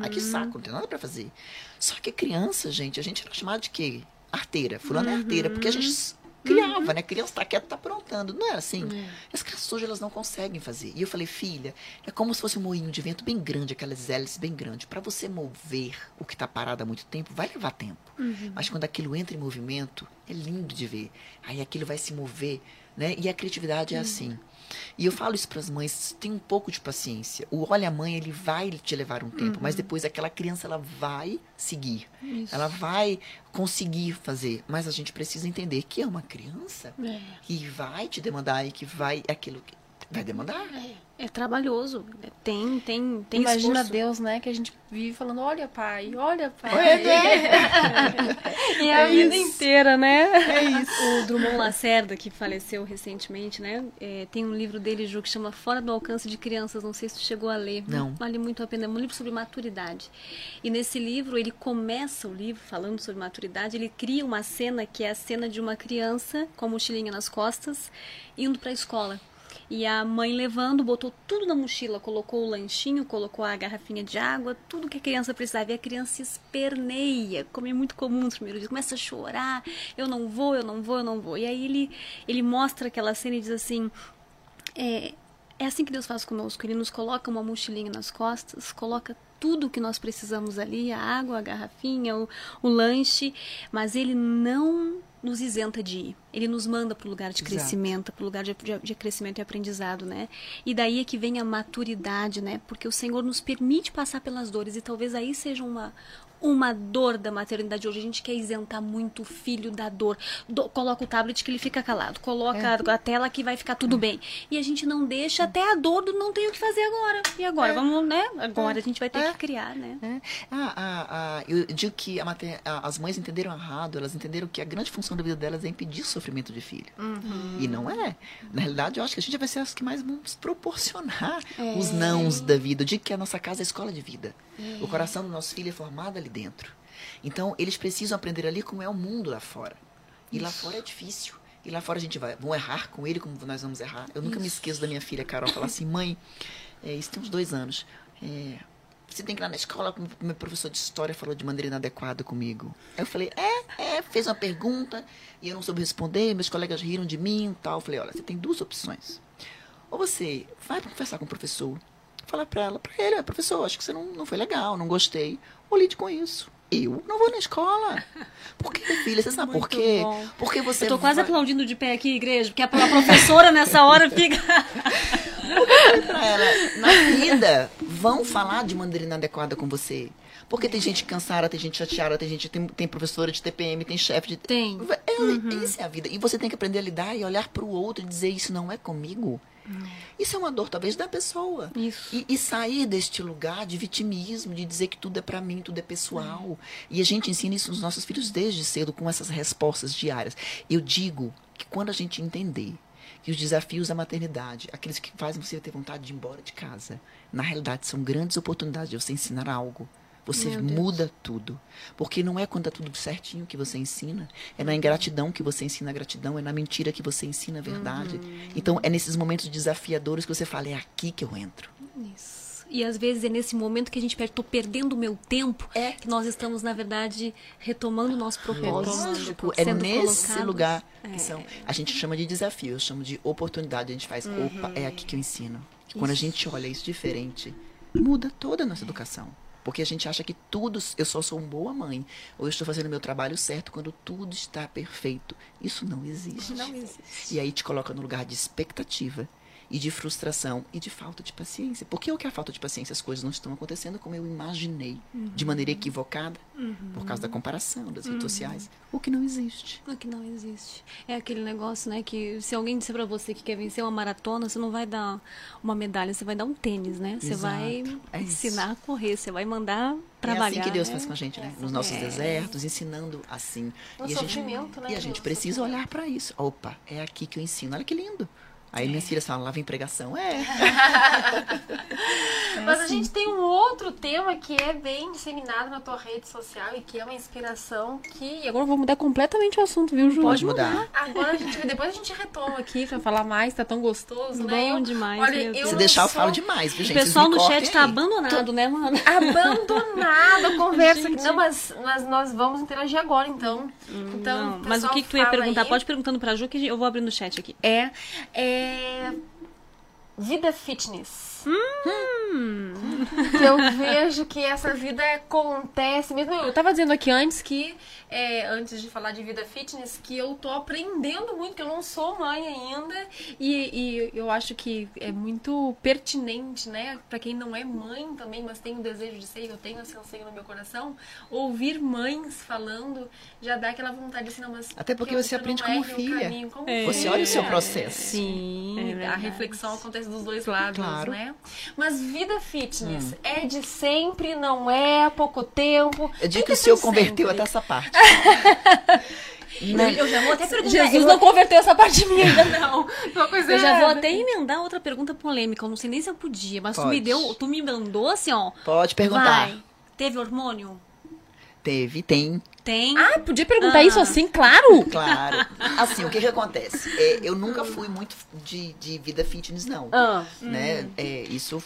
Ai, que saco, não tem nada pra fazer. Só que criança, gente, a gente era chamado de quê? Arteira. Fulano é arteira, porque a gente criava, né? Criança tá quieta, tá aprontando. Não era assim? As crianças hoje, elas não conseguem fazer. E eu falei, filha, é como se fosse um moinho de vento bem grande, aquelas hélices bem grandes. Pra você mover o que tá parado há muito tempo, vai levar tempo. Mas quando aquilo entra em movimento, é lindo de ver. Aí aquilo vai se mover, né? E a criatividade é assim. E eu falo isso para as mães, tem um pouco de paciência. O olha mãe, ele vai te levar um tempo, mas depois aquela criança ela vai seguir. Ela vai conseguir fazer, mas a gente precisa entender que é uma criança É. que vai te demandar e que vai aquilo que vai demandar. É trabalhoso. É, Tem, tem, tem Imagina esforço. Deus, né? Que a gente vive falando, olha pai, olha pai. E a É vida isso. inteira, né? É isso. O Drummond Lacerda, que faleceu recentemente, né? é, tem um livro dele, Ju, que chama Fora do Alcance de Crianças. Não sei se tu chegou a ler. Não. Vale muito a pena. É um livro sobre maturidade. E nesse livro, ele começa o livro falando sobre maturidade. Ele cria uma cena que é a cena de uma criança com a mochilinha nas costas, indo para a escola. E a mãe levando, botou tudo na mochila, colocou o lanchinho, colocou a garrafinha de água, tudo que a criança precisava. E a criança esperneia, como é muito comum nos primeiros dias, começa a chorar, eu não vou, eu não vou, eu não vou. E aí ele, ele mostra aquela cena e diz assim, é, é assim que Deus faz conosco. Ele nos coloca uma mochilinha nas costas, coloca tudo que nós precisamos ali, a água, a garrafinha, o, o lanche, mas ele não nos isenta de ir. Ele nos manda para o lugar de Exato. crescimento, para o lugar de, de- de crescimento e aprendizado, né? E daí é que vem a maturidade, né? Porque o Senhor nos permite passar pelas dores e talvez aí seja uma uma dor da maternidade hoje. A gente quer isentar muito o filho da dor. Do- coloca o tablet que ele fica calado. Coloca É. a tela que vai ficar tudo bem. E a gente não deixa até a dor do não tem o que fazer agora. E agora? É. Vamos, né? Agora a gente vai ter É. que criar, né? É. Ah, ah, ah, eu digo que a mater- as mães entenderam errado, elas entenderam que a grande função da vida delas é impedir o sofrimento de filho. E não é. Na realidade, eu acho que a gente vai ser as que mais vamos proporcionar os nãos da vida. Eu digo que a nossa casa é a escola de vida. O coração do nosso filho é formado ali dentro. Então, eles precisam aprender ali como é o mundo lá fora. E lá fora é difícil. E lá fora a gente vai, vão errar com ele como nós vamos errar. Eu nunca me esqueço da minha filha Carol falar assim, mãe, é, isso tem uns dois anos. É, você tem que ir lá na escola, meu professor de história falou de maneira inadequada comigo. Aí eu falei, é, é, fez uma pergunta e eu não soube responder, meus colegas riram de mim e tal. Eu falei, olha, você tem duas opções. Ou você vai conversar com o professor, fala pra ela, pra ele, "Ah, professor, acho que você não, não foi legal, não gostei. Ou lide com isso. Eu não vou na escola. Por quê, filha? Você sabe por quê? bom. Porque você Eu tô quase vai... aplaudindo de pé aqui, igreja, porque a professora nessa hora fica. pra ela, na vida, vão falar de maneira inadequada com você. Porque tem gente cansada, tem gente chateada, tem gente tem, tem professora de TPM, tem chefe de Tem. É, Isso é a vida. E você tem que aprender a lidar e olhar pro outro e dizer isso não é comigo. Isso é uma dor, talvez, da pessoa. E, e sair deste lugar de vitimismo, de dizer que tudo é para mim, tudo é pessoal. E a gente ensina isso nos nossos filhos desde cedo, com essas respostas diárias. Eu digo que quando a gente entender que os desafios da maternidade, aqueles que fazem você ter vontade de ir embora de casa, na realidade são grandes oportunidades de você ensinar algo. Você muda tudo. Porque não é quando tá tudo certinho que você ensina. É na ingratidão que você ensina a gratidão. É na mentira que você ensina a verdade. Então, é nesses momentos desafiadores que você fala, é aqui que eu entro. Isso. E às vezes é nesse momento que a gente perde, tô perdendo o meu tempo, É. que nós estamos, na verdade, retomando o nosso propósito. É nesse colocados. lugar que É. são. A gente chama de desafio, eu chamo de oportunidade. A gente faz, opa, é aqui que eu ensino. E quando a gente olha isso diferente, muda toda a nossa educação. Porque a gente acha que tudo, eu só sou uma boa mãe, ou eu estou fazendo o meu trabalho certo quando tudo está perfeito. Isso não existe. Não existe. E aí te coloca no lugar de expectativa e de frustração e de falta de paciência. Porque o que é a falta de paciência? As coisas não estão acontecendo como eu imaginei, de maneira equivocada, por causa da comparação das redes sociais, o que não existe. O que não existe. É aquele negócio, né, que se alguém disser pra você que quer vencer uma maratona, você não vai dar uma medalha, você vai dar um tênis, né? Você Exato. vai É ensinar a correr, você vai mandar trabalhar. é assim que Deus né? faz com a gente, né? Nos nossos desertos, ensinando assim. No e a gente, né? e a gente precisa olhar para isso. Opa, é aqui que eu ensino. Olha que lindo. Aí minhas filhas falam, lá vem pregação. É, Mas a gente tem um outro tema que é bem disseminado na tua rede social e que é uma inspiração que. E agora eu vou mudar completamente o assunto, viu, Ju? pode mudar. Agora a gente, depois a gente retoma aqui pra falar mais, tá tão gostoso, né? Bom demais, Olha, meu eu Deus. Se deixar, eu falo demais, viu, O gente? Vocês pessoal no chat tá aí. abandonado, né, mano? Abandonado a conversa aqui. Não, mas, mas nós vamos interagir agora, então. então Não, mas o que, que tu ia perguntar? aí. Pode perguntando pra Ju que eu vou abrir no chat aqui. É, é. Vida fitness. Que eu vejo que essa vida acontece mesmo. Eu tava dizendo aqui antes que, é, antes de falar de vida fitness, que eu tô aprendendo muito, que eu não sou mãe ainda. E, e eu acho que é muito pertinente, né? Pra quem não é mãe também, mas tem o desejo de ser, eu tenho esse anseio no meu coração, ouvir mães falando já dá aquela vontade assim, não, mas. Até porque você aprende como o filha. caminho como É. Você olha o seu processo. Sim, é a reflexão acontece dos dois lados, Claro. né? Mas vida fitness Hum. é de sempre, não é há pouco tempo. Eu digo que o senhor converteu sempre. até essa parte. Eu, eu já vou até perguntar. Jesus eu, não converteu essa parte minha ainda, não. Uma coisa eu já vou até emendar outra pergunta polêmica. Eu não sei nem se eu podia, mas tu Pode. me deu, tu me mandou assim, ó. Pode perguntar. Vai. Teve hormônio? Teve, tem, Tem. Ah, podia perguntar Ah. isso assim, claro. claro. Assim, o que que acontece? É, eu nunca fui muito de, de vida fitness, não. Ah, Né? É, isso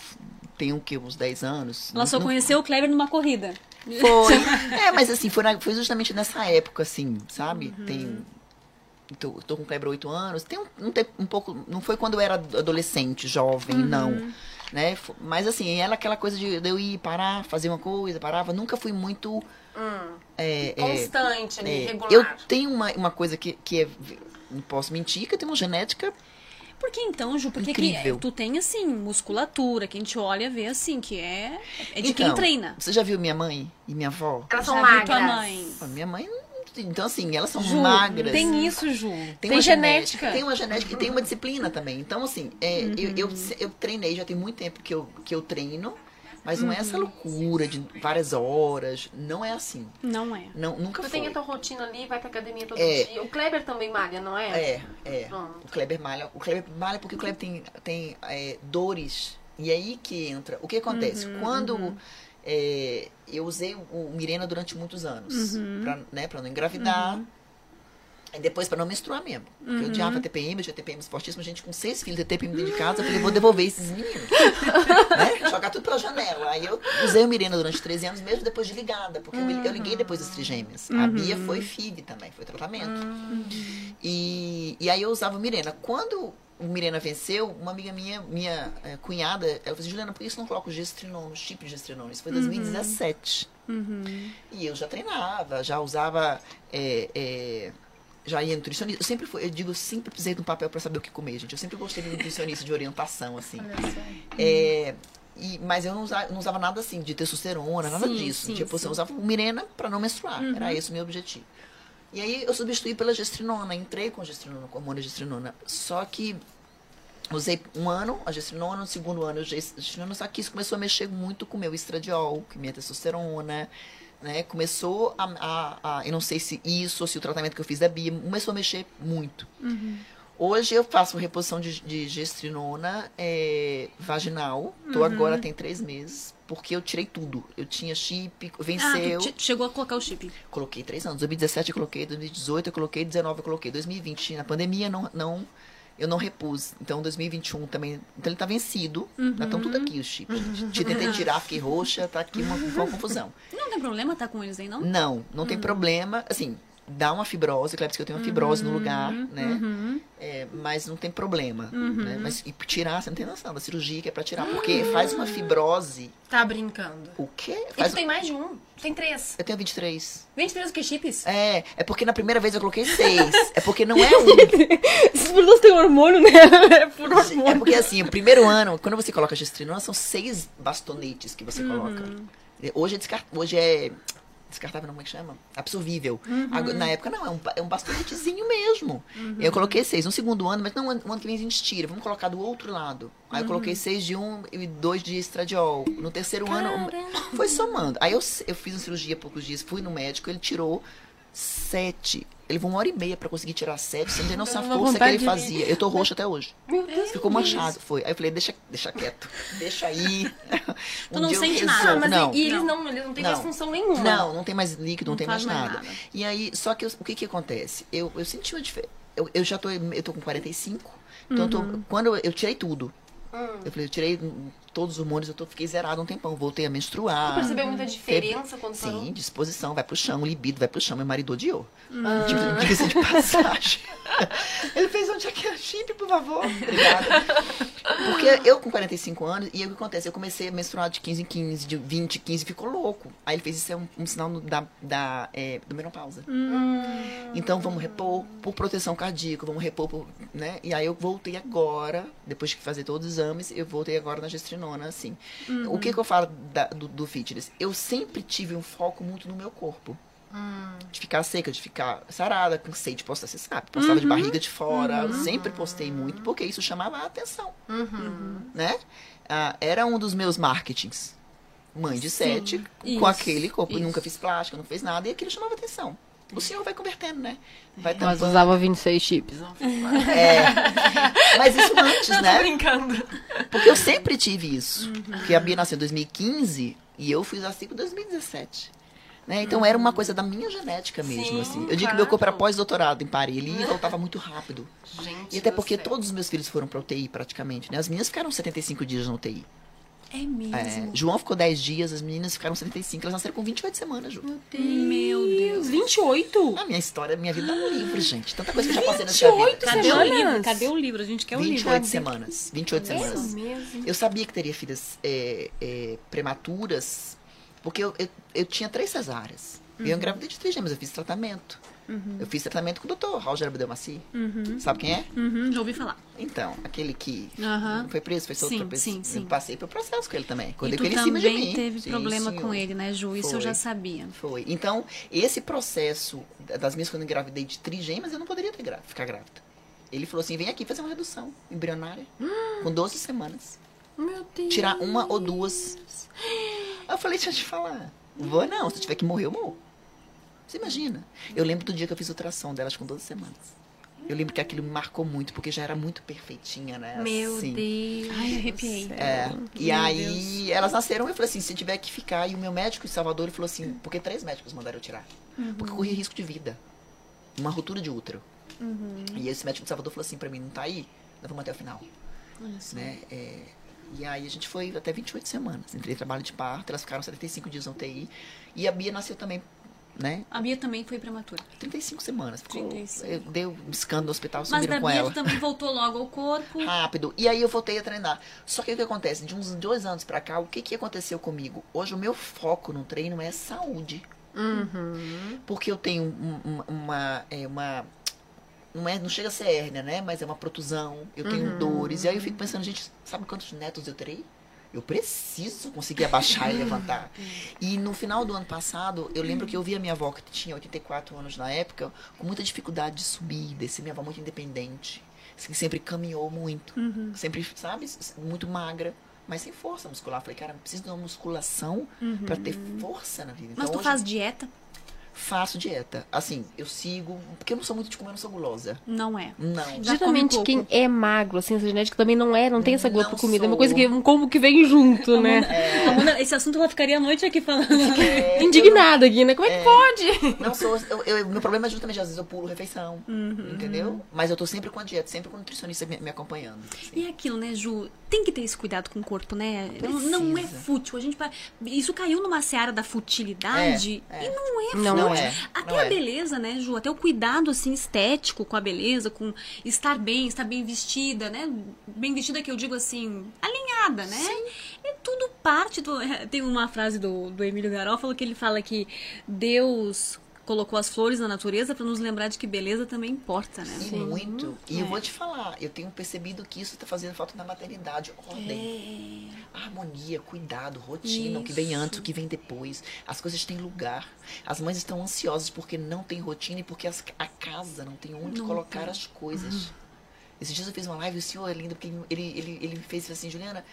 tem o quê? Uns 10 anos. Ela só Não- conheceu o Kleber numa corrida. Foi. É, mas assim, foi, na- foi justamente nessa época, assim, sabe? Uhum. Tem. Tô, tô com há 8 anos. Tem um, um, um pouco. Não foi quando eu era adolescente, jovem, Uhum. não. Né? Mas assim, ela aquela coisa de, de eu ir parar, fazer uma coisa, parava. Nunca fui muito. é, é, constante, é, regular. eu tenho uma, uma coisa que, que é. Não posso mentir, que eu tenho uma genética. Por que então, Ju? Porque que, tu tem, assim, musculatura, que a gente olha vê assim, que é, é de quem Então, treina. Você já viu minha mãe e minha avó? Elas são Já magras. tua mãe. Minha mãe. Então, assim, elas são Ju, magras. Tem isso, Ju. Tem, uma genética. Tem uma genética e tem uma disciplina também. Então, assim, é, Uhum. eu, eu, eu treinei, já tem muito tempo que eu, que eu treino, mas não é essa Uhum. loucura de várias horas. Não é assim. Não é. Não, nunca Tu foi. tem a tua rotina ali, vai pra academia todo É. dia. O Kleber também malha, não é? É, é. Pronto. O Kleber malha. O Kleber malha porque o Kleber tem, tem é, dores. E aí que entra. O que acontece? Uhum, Quando é, eu usei o, Mirena durante muitos anos, Uhum. pra, né, pra não engravidar. E depois pra não menstruar mesmo. Porque Uhum. eu odiava TPM, eu tinha TPM esportíssimo, gente com seis filhos de TPM dentro de casa, eu falei, vou devolver esses meninos. né? Jogar tudo pela janela. Aí eu usei o Mirena durante 13 anos, mesmo depois de ligada, porque eu, eu liguei depois das trigêmeas. A Bia foi FIV também, foi tratamento. E, e aí eu usava o Mirena. Quando o Mirena venceu, uma amiga minha, minha eh, cunhada, ela falou assim, Juliana, por que isso não coloca o gestrinone, o chip de gestrinone? Isso foi em 2017. E eu já treinava, já usava... eh, eh, já ia nutricionista. Eu sempre fui, eu digo, eu sempre precisei de um papel para saber o que comer, gente. Eu sempre gostei de nutricionista, de orientação, assim. É, e, mas eu não usava, não usava nada assim, de testosterona, nada Sim, disso. sim, tipo, sim. eu usava o Mirena para não menstruar. Era esse o meu objetivo. E aí eu substituí pela gestrinona, entrei com gestrinona, com hormônio gestrinona. Só que Usei um ano a gestrinona, no segundo ano a gestrinona, só que isso começou a mexer muito com o meu estradiol, com minha testosterona, né? Começou a, a, a, Eu não sei se isso ou se o tratamento que eu fiz da Bia começou a mexer muito. Uhum. Hoje eu faço reposição de, de gestrinona é, vaginal. Tô Uhum. agora tem três meses. Porque eu tirei tudo. Eu tinha chip, Ah, venceu. che- chegou a colocar o chip. Coloquei três anos. 2017 eu coloquei, 2018 eu coloquei, 2019 eu coloquei, 2020 na pandemia não, não eu não repus. Então 2021 também. Então ele tá vencido. Já estão tudo aqui os chips. Te tentei tirar, fiquei roxa, tá aqui uma, uma confusão. Não tem problema tá com eles aí, não? Não, não tem problema. Assim, dá uma fibrose, claro que eu tenho uma fibrose no lugar, né? Uhum. É, mas não tem problema. Né? Mas e tirar, você não tem noção da cirurgia que é pra tirar. Porque faz uma fibrose. Tá brincando. O quê? E Faz... tu tem mais de um? Tem três. Eu tenho 23. 23 o que chips? É, é porque na primeira vez eu coloquei seis. É porque não é um. Esses produtos têm hormônio, né? É por É porque assim, o primeiro ano, quando você coloca gestrinona, são seis bastonetes que você coloca. Hoje é, descar... Hoje é descartável, não, como é que chama? Absorvível. Agora, na época, não, é um, é um bastonetezinho mesmo. Eu coloquei seis. No segundo ano, mas não, ano ano que vem a gente tira. Vamos colocar do outro lado. Aí eu coloquei seis de um e dois de estradiol. No terceiro ano, foi somando. Aí eu, eu fiz uma cirurgia há poucos dias, fui no médico, ele tirou sete. Ele levou uma hora e meia pra conseguir tirar sete. Você não tem noção da força que ele fazia. Eu tô roxa até hoje. Meu Deus. Ficou manchado, foi. Aí eu falei, deixa, deixa quieto, deixa aí. Tu não sente nada, mas não. e eles Não. eles não têm Não. mais função nenhuma. Não, não tem mais líquido, não, Não tem mais nada. nada. E aí, só que eu- o que que acontece? Eu, eu senti uma diferença. Eu, eu já tô, eu tô com 45, então eu tô- Uhum. quando eu, eu tirei tudo. Hum. Eu falei, eu tirei hum, todos os hormônios, eu tô, fiquei zerado um tempão, voltei a menstruar. Tu percebeu muita diferença quando Sim, parou? disposição, vai pro chão, libido, vai pro chão. Meu marido odiou. Ah. Diga- Diga-se de passagem. Ele fez um jaqueta chip, por favor. Obrigada. Porque eu com 45 anos, e o que acontece? Eu comecei a menstruar de 15 em 15, de 20 em 15, ficou louco. Aí ele fez isso, é um, um sinal da, da, é, do menopausa. Então vamos repor por proteção cardíaca, vamos repor por, né? E aí eu voltei agora, depois de fazer todos os exames, eu voltei agora na gestrinona, assim. O que que eu falo da- do, do fitness? Eu sempre tive um foco muito no meu corpo. De ficar seca, de ficar sarada, cansei de postar, você sabe. Postava de barriga de fora, eu sempre postei muito, porque isso chamava a atenção, né? Ah, era um dos meus marketings. Mãe de sete, isso, com aquele corpo, isso. nunca fiz plástica, não fez nada, e aquilo chamava atenção. O senhor vai convertendo, né? Vai Mas tampando. usava 26 chips. Não, É. Mas isso antes, tô né? brincando. Porque eu sempre tive isso. Porque a Bia nasceu em 2015 e eu fiz assim em 2017. Né? Então era uma coisa da minha genética mesmo, Sim, assim. Eu digo que claro. meu corpo era pós-doutorado em Paris, ele e voltava muito rápido. Gente E até porque céu. todos os meus filhos foram pra UTI praticamente, né? As meninas ficaram 75 dias na UTI. É mesmo. É, João ficou 10 dias, as meninas ficaram 75, elas nasceram com 28 semanas, Ju. Meu Deus. 28? A minha história, minha vida é um livro, gente. Tanta coisa que eu já passei nessa vida. 28 Cadê o semanas? livro? Cadê o livro? A gente quer o livro. 28 semanas. 28 É semanas. mesmo. Eu sabia que teria filhas é, é, prematuras, porque eu, eu, eu tinha três cesáreas. E eu engravidei de três gêmeos, eu fiz tratamento. Eu fiz tratamento com o doutor Roger Abdelmaci. Sabe quem é? Uhum, já ouvi falar. Então, aquele que Aham. foi preso, foi solto, Sim, preso. sim, sim. Eu passei pelo processo com ele também. Quando e ele tu veio em cima de também mim. teve Sim, problema senhor. com ele, né, Ju? Isso eu Foi. já sabia. Foi. Então, esse processo das minhas, quando eu engravidei de trigêmeas, eu não poderia ter gra- ficar grávida. Ele falou assim: vem aqui fazer uma redução embrionária com 12 semanas. Meu Deus. Tirar uma ou duas. Eu falei: deixa eu te falar. Vou não, se tiver que morrer, eu morro. Você imagina? Eu lembro do dia que eu fiz ultrassom delas com 12 semanas. Eu lembro que aquilo me marcou muito, porque já era muito perfeitinha, né? Meu Assim. Deus. Ai, arrepiei. É, e Meu aí elas nasceram e eu falei assim, se tiver que ficar, e o meu médico em Salvador ele falou assim, porque três médicos mandaram eu tirar. Porque eu corria risco de vida. Uma ruptura de útero. E esse médico de Salvador falou assim pra mim, não tá aí? Nós vamos até o final. Né? É, e aí a gente foi até 28 semanas. Entrei em trabalho de parto, elas ficaram 75 dias na UTI. E a Bia nasceu também, né? A Bia também foi prematura. 35 semanas. Ficou, 35. eu dei um escândalo no hospital, Mas subiram da com Bia ela. tu também voltou logo ao corpo. rápido. E aí eu voltei a treinar. Só que o que acontece? De uns dois anos pra cá, o que, que aconteceu comigo? Hoje o meu foco no treino é saúde. Uhum. Porque eu tenho um- um- uma. é, uma não, é, não chega a ser hérnia, né? Mas é uma protusão. Eu tenho dores. E aí eu fico pensando, gente, sabe quantos netos eu terei? Eu preciso conseguir abaixar e levantar. E no final do ano passado, eu lembro que eu vi a minha avó, que tinha 84 anos na época, com muita dificuldade de subir, descer. Minha avó muito independente. que sempre caminhou muito. Uhum. Sempre, sabe, muito magra. Mas sem força muscular. Falei, cara, preciso de uma musculação pra ter força na vida. Mas Então, tu hoje- faz dieta? Faço dieta. Assim, eu sigo. Porque eu não sou muito de comer, eu não sou gulosa. Não é. Não. Já Geralmente come quem é magro, assim, essa genética também não é, não tem essa gula por comida. É uma sou. coisa que um combo que vem junto, né? A Amanda, esse assunto ela ficaria a noite aqui falando. É, Indignada aqui, né? Como é que pode? Não sou. Eu, eu- meu problema é justamente, às vezes eu pulo refeição. Uhum. Entendeu? Mas eu tô sempre com a dieta, sempre com o nutricionista me, me acompanhando. assim. E é aquilo, né, Ju? Tem que ter esse cuidado com o corpo, né? Não, não é Precisa. fútil. A gente, isso caiu numa seara da futilidade É, é. e não é Não fútil. é, Até não a é. beleza, né, Ju? Até o cuidado, assim, estético com a beleza, com estar bem, estar bem vestida, né? Bem vestida que eu digo assim, alinhada, né? É tudo parte do... Tem uma frase do, do Emílio Garófalo que ele fala que Deus colocou as flores na natureza para nos lembrar de que beleza também importa, né? E muito. E eu É. vou te falar, eu tenho percebido que isso tá fazendo falta na maternidade. Ordem. Harmonia, cuidado, rotina, o que vem É. Isso. antes, o que vem depois. As coisas têm lugar. As mães estão ansiosas porque não tem rotina e porque as- a casa não tem onde Não colocar tem. as coisas. Esses dias eu fiz uma live o senhor é lindo, porque ele, ele, ele, ele fez assim, Juliana,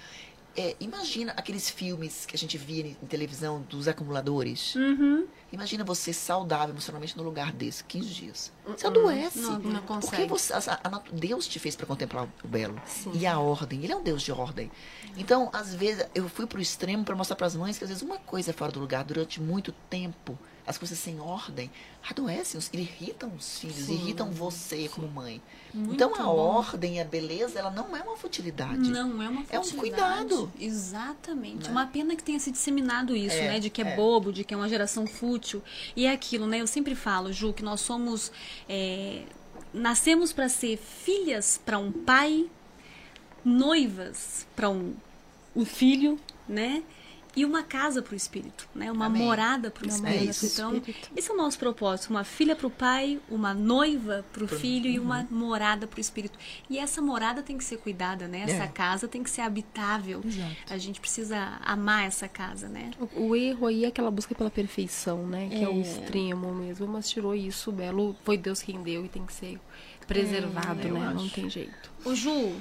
é, imagina aqueles filmes que a gente via em, televisão dos acumuladores. Uhum. Imagina você saudável emocionalmente no lugar desse, 15 dias. Você adoece. Não, não Porque consegue. você, a- a Deus te fez para contemplar o belo. E a ordem. Ele é um Deus de ordem. Então, às vezes, eu fui pro extremo para mostrar para as mães que às vezes uma coisa é fora do lugar durante muito tempo, as coisas sem ordem, adoecem, irritam os filhos, irritam você como mãe. então, a bom. ordem e a beleza, ela não é uma futilidade. Não é uma É um futilidade. cuidado. Exatamente. Uma pena que tenha se disseminado isso, É, né? De que é, é. bobo, de que é uma geração fútil. E é aquilo, né? Eu sempre falo, Ju, que nós somos. é, nascemos para ser filhas para um pai, noivas para um, um filho, né? E uma casa para o espírito, né? Uma Amém. morada para o espírito. pro então, espírito. esse é o nosso propósito: uma filha para o pai, uma noiva para o filho e uma morada para o espírito. E essa morada tem que ser cuidada, né? Essa É. casa tem que ser habitável. Exato. A gente precisa amar essa casa, né? O, o erro aí é aquela busca pela perfeição, né? Que é, o É. extremo mesmo. Mas tirou isso, o belo foi Deus quem deu e tem que ser preservado, eu né? Não tem jeito. Ô, Ju,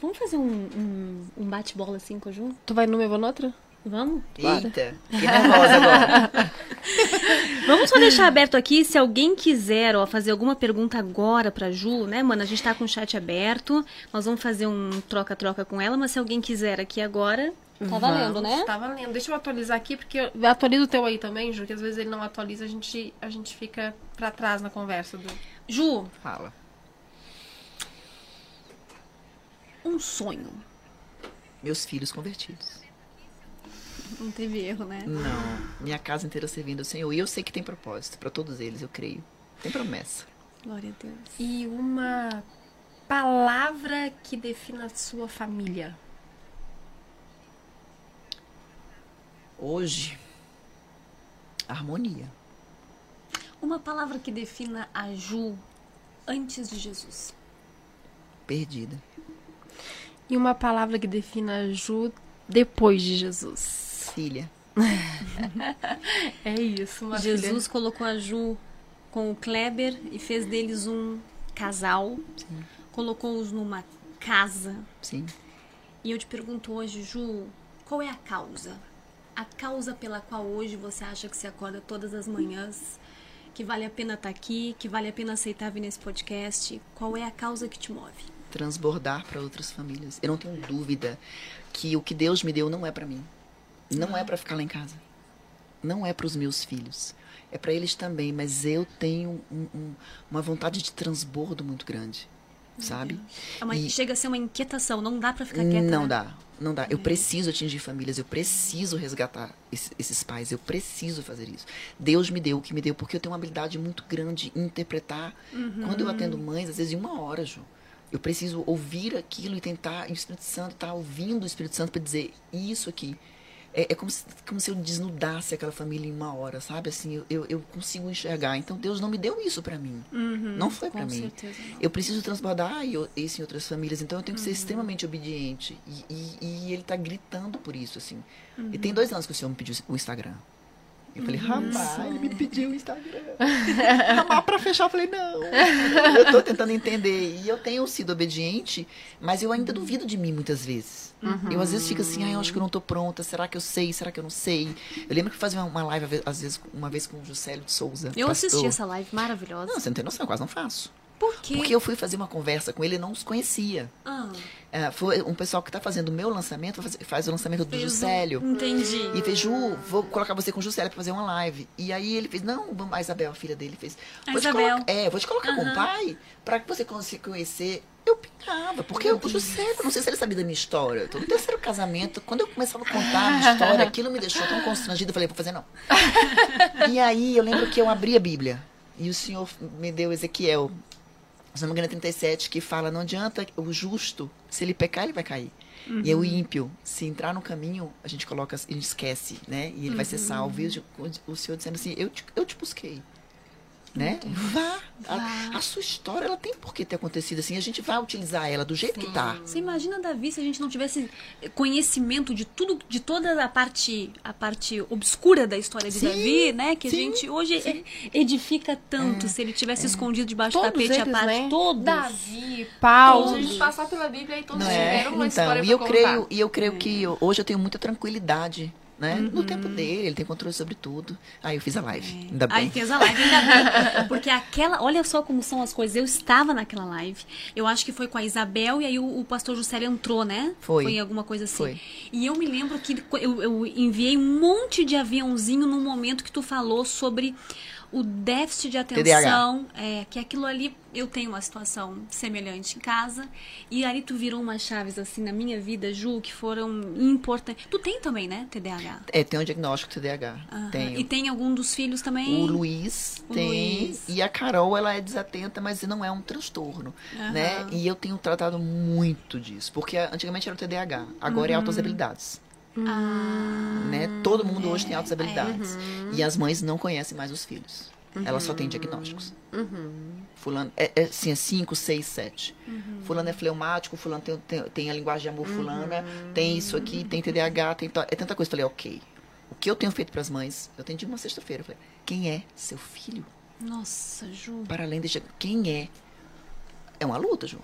vamos fazer um, um, um bate-bola assim com a Ju? Tu vai numa, eu vou noutra? Vamos? Eita, fiquei nervosa agora. Vamos só deixar aberto aqui, se alguém quiser ó, fazer alguma pergunta agora pra Ju, né, mano? A gente tá com o chat aberto, nós vamos fazer um troca-troca com ela, mas se alguém quiser aqui agora, tá valendo, Vamos, né? Tá valendo. Deixa eu atualizar aqui, porque eu atualizo o teu aí também, Ju, que às vezes ele não atualiza, a gente, a gente fica pra trás na conversa do. Ju, Fala. um sonho. Meus filhos convertidos. Não teve erro, né? Não, minha casa inteira servindo ao Senhor. E eu sei que tem propósito para todos eles, eu creio. Tem promessa. Glória a Deus. E uma palavra que defina a sua família. Hoje, harmonia. Uma palavra que defina a Ju antes de Jesus. Perdida. E uma palavra que defina a Ju depois de Jesus. Filha. É isso, uma Jesus colocou a Ju com o Kleber e fez deles um casal. Colocou-os numa casa. Sim. E eu te pergunto hoje, Ju, qual é a causa? A causa pela qual hoje você acha que se acorda todas as manhãs, que vale a pena estar aqui, que vale a pena aceitar vir nesse podcast? Qual é a causa que te move? Transbordar para outras famílias. Eu não tenho dúvida que o que Deus me deu não é para mim. Não é para ficar lá em casa. Não é para os meus filhos. É para eles também, mas eu tenho um- um- uma vontade de transbordo muito grande. Sabe? É uma- E- Chega a ser uma inquietação, não dá pra ficar quieta. Não né? dá, não dá. Eu preciso atingir famílias, eu preciso resgatar esse- esses pais, eu preciso fazer isso. Deus me deu o que me deu, porque eu tenho uma habilidade muito grande em interpretar. Quando eu atendo mães, às vezes em uma hora, Ju, eu preciso ouvir aquilo e tentar, e o Espírito Santo tá ouvindo o Espírito Santo para dizer isso aqui. É, é como, se, como se eu desnudasse aquela família em uma hora, sabe? Assim, eu, eu, consigo enxergar. Então Deus não me deu isso para mim. não foi para mim. não. Eu preciso transbordar isso em outras famílias, então eu tenho que ser extremamente obediente. E, e- e ele tá gritando por isso, assim. E tem dois anos que o senhor me pediu o Instagram. Eu falei, rapaz, ele me pediu o Instagram. Ramar pra fechar, eu falei, não. Eu tô tentando entender. E eu tenho sido obediente, mas eu ainda duvido de mim muitas vezes. Eu às vezes fico assim, ah, eu acho que eu não tô pronta. Será que eu sei? Será que eu não sei? Eu lembro que eu fazia uma live, às vezes, uma vez com o Juscelio de Souza. Eu pastor. assisti essa live maravilhosa. Não, você não tem noção, eu quase não faço. Por quê? Porque eu fui fazer uma conversa com ele e não os conhecia. Ah, É, foi um pessoal que está fazendo o meu lançamento, faz, faz o lançamento do fez Juscelio. Entendi. E fez, Ju, vou colocar você com o Juscelio pra fazer uma live. E aí ele fez, não, a Isabel, a filha dele, fez. "Vou Isabel. é, vou te colocar com o pai pra que você consiga conhecer. Eu pingava, porque o Juscelio, não sei se ele sabia da minha história. Eu tô no terceiro casamento, quando eu começava a contar a minha história, aquilo me deixou tão constrangido, eu falei, vou fazer não. e aí eu lembro que eu abri a Bíblia e o Senhor me deu Ezequiel, se não me engano, é 37, que fala: não adianta o justo, se ele pecar, ele vai cair. E é o ímpio, se entrar no caminho, a gente coloca, ele esquece, né? E ele vai ser salvo. E o, o Senhor dizendo assim: eu te, eu te busquei. Né? Vá. A, a sua história, ela tem por que ter acontecido assim. A gente vai utilizar ela do jeito que tá. Você imagina, Davi, se a gente não tivesse conhecimento de tudo, de toda a parte, a parte obscura da história de Sim, Davi, né? Que a sim, gente hoje e- edifica tanto se ele tivesse escondido debaixo do Todos tapete eles, a parte né? todos. Davi, Paulo. Se a Todos. gente passar pela Bíblia aí, todos Não é? tiveram uma Então, história e eu creio, e eu creio que eu- hoje eu tenho muita tranquilidade, né? Uhum. No tempo dele, ele tem controle sobre tudo. Aí eu fiz a live, ainda bem. Aí fez a live, ainda bem. Porque aquela, olha só como são as coisas. Eu estava naquela live. Eu acho que foi com a Isabel e aí o, o pastor Juscelio entrou, né? Foi. Foi alguma coisa assim. Foi. E eu me lembro que eu, eu enviei um monte de aviãozinho no momento que tu falou sobre o déficit de atenção. É, que aquilo ali, eu tenho uma situação semelhante em casa. E ali tu virou umas chaves assim na minha vida, Ju, que foram importantes. Tu tem também, né? TDAH. É, tem um diagnóstico de TDAH. Tenho. E tem algum dos filhos também? O Luiz O tem. Luiz. E a Carol, ela é desatenta, mas não é um transtorno. Né? E eu tenho tratado muito disso. Porque antigamente era o TDAH, agora é Uhum. altas habilidades. Ah, Né? Todo mundo hoje tem altas habilidades. Uhum. E as mães não conhecem mais os filhos. Elas só têm diagnósticos. Uhum. Fulano é, é assim, é 5, 6, 7. Uhum. Fulano é fleumático, fulano tem, tem, tem a linguagem de amor, fulana tem isso aqui, tem TDAH, tem é tanta coisa. Falei, ok. O que eu tenho feito para as mães? Eu atendi uma sexta-feira. eu Falei, quem é seu filho? Nossa, Ju. Para além de quem é? É uma luta, João.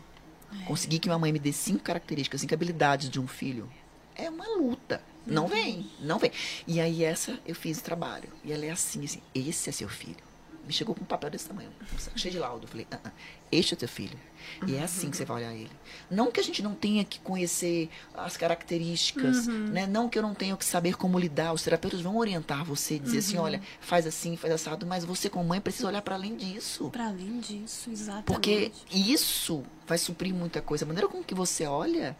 Conseguir que minha mãe me dê cinco características, cinco habilidades de um filho. É uma luta. Não vem, não vem. E aí essa eu fiz o trabalho. E ela é assim, assim, esse é seu filho. Me chegou com um papel desse tamanho, cheio de laudo. Eu falei, ah, ah, este é teu filho. E é assim que você vai olhar ele. Não que a gente não tenha que conhecer as características, né? Não que eu não tenha que saber como lidar. Os terapeutas vão orientar você e dizer assim, olha, faz assim, faz assado, mas você como mãe precisa olhar para além disso. Pra além disso, exatamente. Porque isso vai suprir muita coisa. A maneira com que você olha,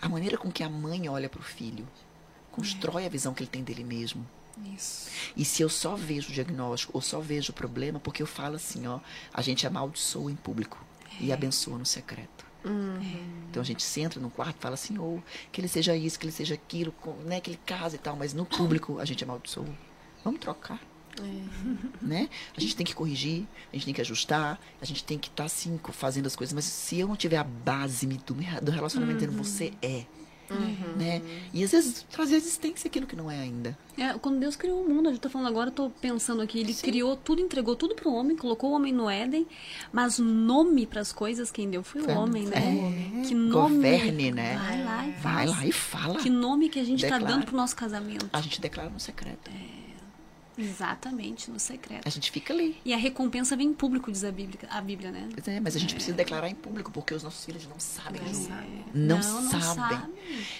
a maneira com que a mãe olha para o filho, constrói a visão que ele tem dele mesmo. Isso. E se eu só vejo o diagnóstico ou só vejo o problema, porque eu falo assim, ó, a gente amaldiçoa em público e abençoa no secreto. Então a gente senta no quarto e fala assim, ou que ele seja isso, que ele seja aquilo, né, que ele case e tal, mas no público a gente amaldiçoa. Vamos trocar. Né? A gente tem que corrigir, a gente tem que ajustar, a gente tem que estar assim, co- fazendo as coisas. Mas se eu não tiver a base do, do relacionamento dizendo você é, né? E às vezes trazer existência aquilo que não é ainda. É, quando Deus criou o mundo, a gente tá falando agora, eu tô pensando aqui, ele criou tudo, entregou tudo pro homem, colocou o homem no Éden, mas nome pras coisas quem deu foi o homem, né? é, que nome. governe, né? Vai lá e Vai faz. lá e fala. Que nome que a gente tá Declara. dando pro nosso casamento. A gente declara no secreto. Exatamente, no secreto. A gente fica ali. E a recompensa vem em público, diz a Bíblia, a Bíblia né? Pois é, mas a gente precisa declarar em público, porque os nossos filhos não sabem. Não Ju. sabem. Não, Não, não sabem.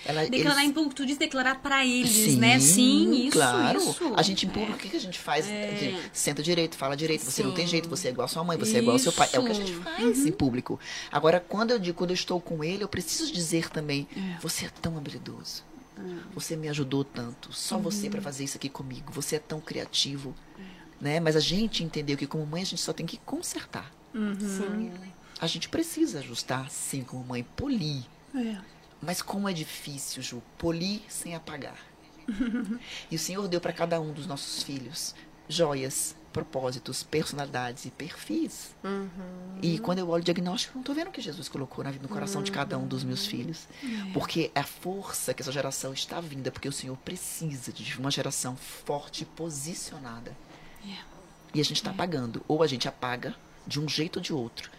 Ela- Declarar eles- em público, tu diz declarar pra eles, Sim, né? Sim, isso, claro. isso. A gente em público, É. o que, que a gente faz? É. Senta direito, fala direito, você não tem Sim. jeito, você é igual a sua mãe, você é igual ao seu pai. É o que a gente Isso. Uhum. faz em público. Agora, quando eu digo, quando eu estou com ele, eu preciso dizer também, você é tão habilidoso. Você me ajudou tanto. Só você Uhum. para fazer isso aqui comigo. Você é tão criativo. Né? Mas a gente entendeu que como mãe a gente só tem que consertar. Uhum. Sim. A gente precisa ajustar, sim, como mãe, polir. É. Mas como é difícil, Ju, polir sem apagar. e o Senhor deu para cada um dos nossos filhos joias propósitos, personalidades e perfis. Uhum. E quando eu olho o diagnóstico, eu não estou vendo o que Jesus colocou na vida, no coração de cada um dos meus filhos. Porque é a força que essa geração está vinda, porque o Senhor precisa de uma geração forte e posicionada. E a gente está apagando. Ou a gente apaga de um jeito ou de outro.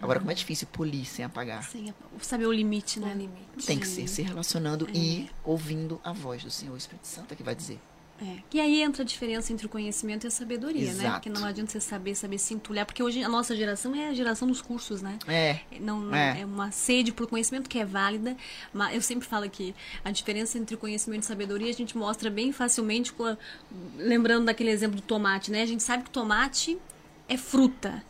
Agora, como é difícil polir sem apagar. Sem saber o limite, né? No limite. Tem que ser se relacionando e ouvindo a voz do Senhor. O Espírito Santo é que vai dizer. É. E aí entra a diferença entre o conhecimento e a sabedoria, né? Exato. Porque não adianta você saber, saber se entulhar. Porque hoje a nossa geração é a geração dos cursos, né? É. Não, não- É. é. uma sede por conhecimento que é válida, mas eu sempre falo que a diferença entre conhecimento e sabedoria a gente mostra bem facilmente, lembrando daquele exemplo do tomate, né? A gente sabe que tomate é fruta.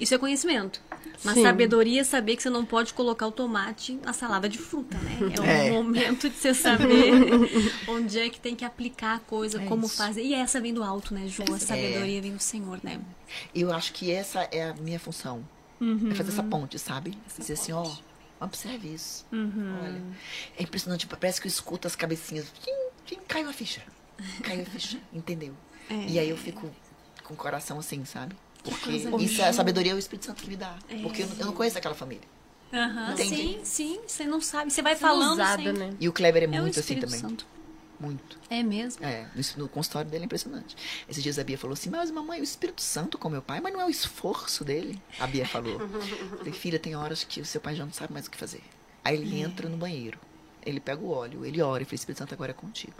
Isso é conhecimento. Mas Sim. sabedoria é saber que você não pode colocar o tomate na salada de fruta, né? É o É. momento de você saber onde é que tem que aplicar a coisa, É como isso. fazer. E essa vem do alto, né, Ju? A sabedoria vem do Senhor, né? Eu acho que essa é a minha função. Uhum. É fazer essa ponte, sabe? Dizer assim, ó, observe isso. Uhum. Olha. É impressionante, parece que eu escuto as cabecinhas. Tchim, tchim, caiu a ficha. Caiu a ficha, entendeu? É. E aí eu fico com o coração assim, sabe? Porque isso é a sabedoria é o Espírito Santo que me dá. É. Porque eu, não- eu não conheço aquela família. Aham, Entendi. Sim, sim, você não sabe. Você vai Sendo falando usada, sem... né? E o Kleber é, É o muito assim também. Santo. Muito. É mesmo? É, no, no consultório dele é impressionante. Esses dias a Bia falou assim, mas mamãe, o Espírito Santo com meu pai, mas não é o esforço dele. A Bia falou. Falei, filha, tem horas que o seu pai já não sabe mais o que fazer. Aí ele entra no banheiro, ele pega o óleo, ele ora e fala, Espírito Santo agora é contigo.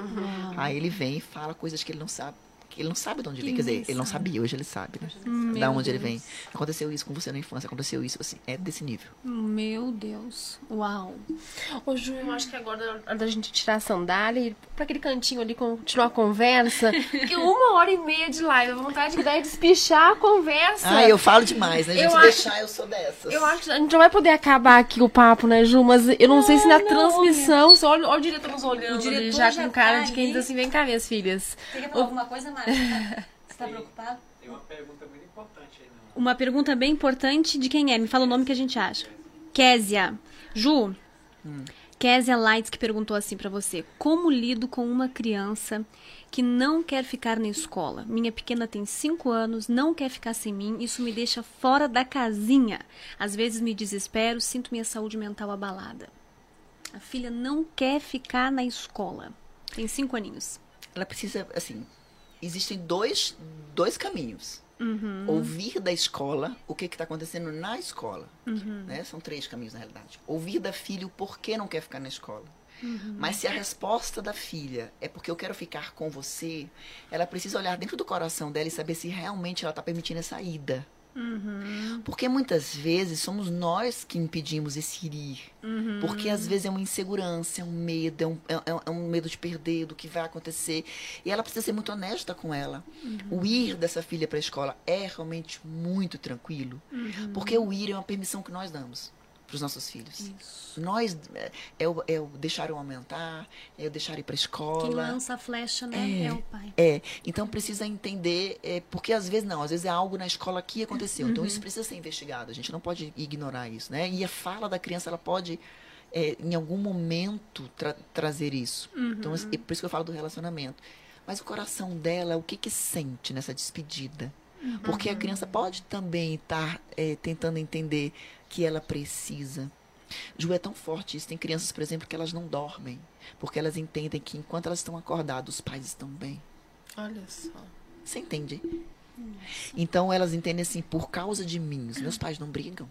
Aí ele vem e fala coisas que ele não sabe. Que ele não sabe de onde Que vem. Quer dizer, ele não sabia, hoje ele sabe, né? Meu da onde ele Deus. vem. Aconteceu isso com você na infância, aconteceu isso, assim, é desse nível. Meu Deus. Uau. Ô, Ju, eu acho que agora é hora da gente tirar a sandália e ir pra aquele cantinho ali continuar a conversa. Porque uma hora e meia de live, a vontade que dá é despichar a conversa. Ah, eu falo demais, né? gente? Eu Se acho- deixar, eu sou dessas. Eu acho que a gente não vai poder acabar aqui o papo, né, Ju? Mas eu não sei se na não, transmissão. Olha, olha o diretor nos olhando O diretor já, já com cara tá de quem ali. diz assim: vem cá, minhas filhas. Você quer falar alguma coisa, Márcia? Você tá preocupado? Tem uma pergunta muito importante aí, não. Uma pergunta bem importante de quem é. Me fala o nome que a gente acha. Késia. Ju. Késia Lights que perguntou assim pra você: Como lido com uma criança que não quer ficar na escola? Minha pequena tem 5 anos, não quer ficar sem mim, isso me deixa fora da casinha. Às vezes me desespero, sinto minha saúde mental abalada. A filha não quer ficar na escola. Tem 5 aninhos. ela precisa, assim, existem dois, dois caminhos. Uhum. Ouvir da escola o que está acontecendo na escola. Uhum. Né? São três caminhos, na realidade. Ouvir da filha o porquê não quer ficar na escola. Uhum. Mas se a resposta da filha é porque eu quero ficar com você, ela precisa olhar dentro do coração dela e saber se realmente ela está permitindo essa ida. Uhum. Porque muitas vezes somos nós que impedimos esse ir. Uhum. Porque às vezes é uma insegurança, é um medo, é um, é, é- é um medo de perder, do que vai acontecer. E ela precisa ser muito honesta com ela. Uhum. O ir dessa filha para a escola é realmente muito tranquilo. Uhum. Porque o ir é uma permissão que nós damos para os nossos filhos. Nós é, é o, é o deixar o aumentar, é o deixar ir para a escola. Quem lança a flecha, né? É, o pai. É, então precisa entender, é, porque às vezes não, às vezes é algo na escola que aconteceu. Então Uhum. isso precisa ser investigado, a gente não pode ignorar isso, né? E a fala da criança, ela pode, é, em algum momento, tra- trazer isso. Uhum. Então, é por isso que eu falo do relacionamento. Mas o coração dela, o que que sente nessa despedida? Porque Uhum. a criança pode também estar é, tentando entender que ela precisa. Ju, é tão forte isso. Tem crianças, por exemplo, que elas não dormem. Porque elas entendem que enquanto elas estão acordadas, os pais estão bem. Olha só. Você entende? Então elas entendem assim, por causa de mim, os meus pais não brigam.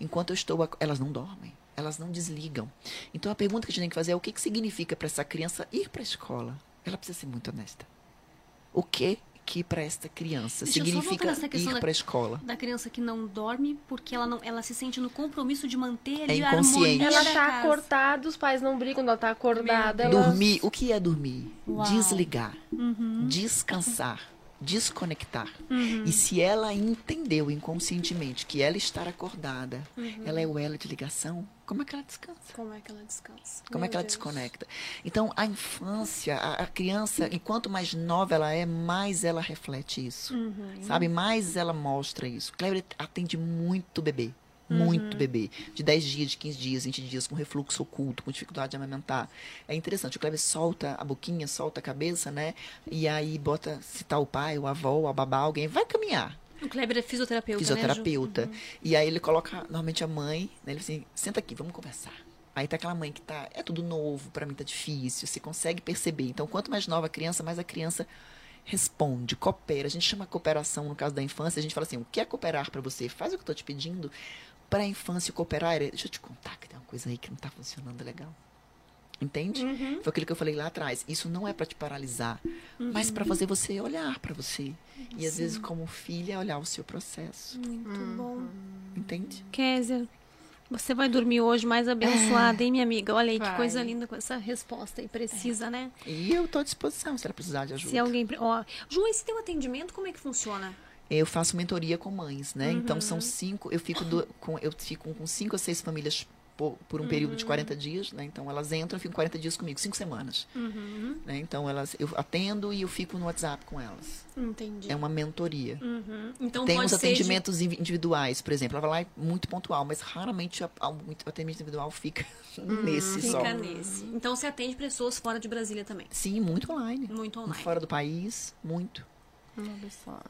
Enquanto eu estou, elas não dormem, elas não desligam. Então a pergunta que a gente tem que fazer é o que, que significa para essa criança ir para a escola? Ela precisa ser muito honesta. O que que para esta criança Deixa eu só voltar significa ir para a escola? Da criança que não dorme porque ela não, ela se sente no compromisso de manter É ali a inconsciente. harmonia Ela da tá casa. acordada, os pais não brigam, ela tá acordada. Ela... Dormir, o que é dormir? Uau. Desligar, Uhum. descansar, desconectar. E se ela entendeu inconscientemente que ela estar acordada, Uhum. ela é o elo de ligação, como é que ela descansa? Como é que ela descansa? Como Meu é que ela Deus. desconecta? Então, a infância, a, a criança, e quanto mais nova ela é, mais ela reflete isso. Uhum. Sabe? Mais ela mostra isso. Cleber atende muito bebê. Muito bebê. De 10 dias, de 15 dias, 20 dias, com refluxo oculto, com dificuldade de amamentar. É interessante. O Kleber solta a boquinha, solta a cabeça, né? E aí bota, se tá o pai, o avô, a babá, alguém, vai caminhar. O Kleber é fisioterapeuta, Fisioterapeuta. E aí ele coloca, normalmente a mãe, né? Ele assim, senta aqui, vamos conversar. Aí tá aquela mãe que tá, é tudo novo, pra mim tá difícil, você consegue perceber. Então, quanto mais nova a criança, mais a criança responde, coopera. A gente chama cooperação no caso da infância, a gente fala assim, o que é cooperar pra você? Faz o que eu tô te pedindo. Pra infância cooperar, é- deixa eu te contar que tem uma coisa aí que não tá funcionando legal. Entende? Foi aquilo que eu falei lá atrás. Isso não é pra te paralisar, mas pra fazer você olhar pra você. E às vezes, como filha, olhar o seu processo. Muito bom. Entende? Kézia, você vai dormir hoje mais abençoada, hein, minha amiga? Olha aí que Vai. coisa linda com essa resposta aí precisa, né? E eu tô à disposição se ela precisar de ajuda. Se alguém. Ó, Ju, esse teu atendimento, como é que funciona? Eu faço mentoria com mães, né? Então Uhum. são cinco, eu fico do- com eu fico com cinco a seis famílias por, por um período Uhum. de 40 dias, né? Então elas entram e ficam 40 dias comigo, cinco semanas. Uhum. Né? Então elas eu atendo e eu fico no WhatsApp com elas. Entendi. É uma mentoria. Uhum. Então Tem uns de- atendimentos invi- individuais, por exemplo. Ela vai lá é muito pontual, mas raramente o atendimento individual fica nesse só. Fica nesse. Então você atende pessoas fora de Brasília também. Sim, muito online. Muito online. Fora do país, muito. Olha só.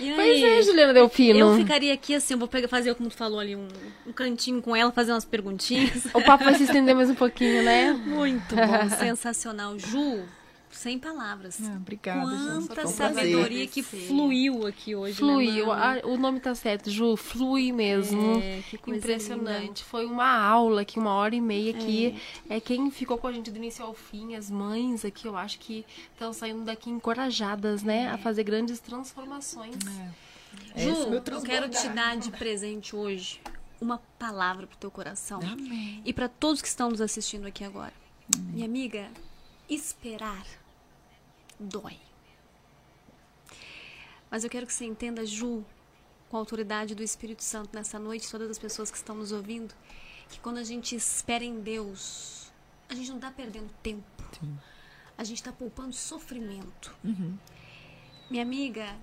E Pois é, Juliana Delfino. Eu ficaria aqui assim, eu vou pegar, fazer, como tu falou ali, um, um cantinho com ela, fazer umas perguntinhas. O papo vai se estender mais um pouquinho, né? Muito bom, sensacional. Ju, sem palavras. Ah, obrigada, gente. Quanta prazer. sabedoria que fluiu aqui hoje. Fluiu. Né, Manu? Ah, o nome tá certo, Ju. Flui mesmo. É, que coisa Impressionante. Foi uma aula aqui, uma hora e meia aqui. É. É. quem ficou com a gente do início ao fim, as mães aqui, eu acho que estão saindo daqui encorajadas, né? A fazer grandes transformações. É Ju, meu eu quero te dar de presente hoje uma palavra pro teu coração. Amém. E para todos que estão nos assistindo aqui agora. Minha amiga, esperar dói. Mas eu quero que você entenda, Ju, com a autoridade do Espírito Santo nessa noite, todas as pessoas que estão nos ouvindo, que quando a gente espera em Deus, a gente não está perdendo tempo. A gente está poupando sofrimento. Uhum. Minha amiga,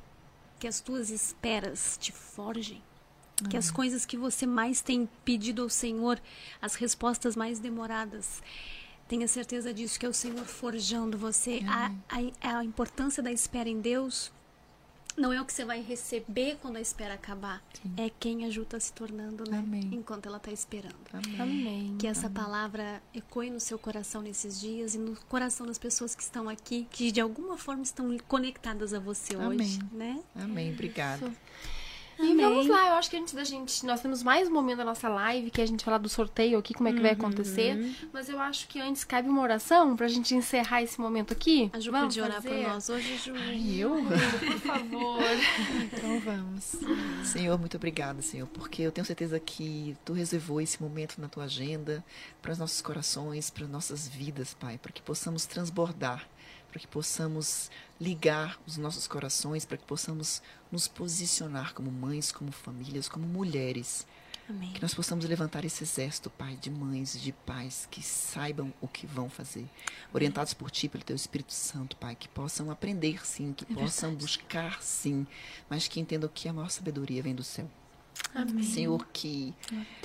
que as tuas esperas te forjem. Que as coisas que você mais tem pedido ao Senhor, as respostas mais demoradas, tenha certeza disso, que é o Senhor forjando você. A, a, a importância da espera em Deus não é o que você vai receber quando a espera acabar, é quem a Ju está se tornando, né? Amém. Enquanto ela está esperando. Amém. Amém. Que essa palavra ecoe no seu coração nesses dias e no coração das pessoas que estão aqui, que de alguma forma estão conectadas a você hoje, Amém. né? Amém. Obrigada. E Amém. vamos lá, eu acho que antes da gente. Nós temos mais um momento da nossa live, que é a gente falar do sorteio aqui, como é que vai acontecer. Mas eu acho que antes cabe uma oração pra gente encerrar esse momento aqui. A Ju Vamos podia orar por nós hoje, Ju. E eu? Por favor. Então vamos. Senhor, muito obrigada, Senhor, porque eu tenho certeza que tu reservou esse momento na tua agenda para os nossos corações, para nossas vidas, Pai, para que possamos transbordar, para que possamos ligar os nossos corações, para que possamos nos posicionar como mães, como famílias, como mulheres. Amém. Que nós possamos levantar esse exército, Pai, de mães e de pais que saibam o que vão fazer. Orientados por Ti, pelo Teu Espírito Santo, Pai. Que possam aprender, sim. Que possam buscar, sim. Mas que entendam que a maior sabedoria vem do céu. Amém. Senhor, que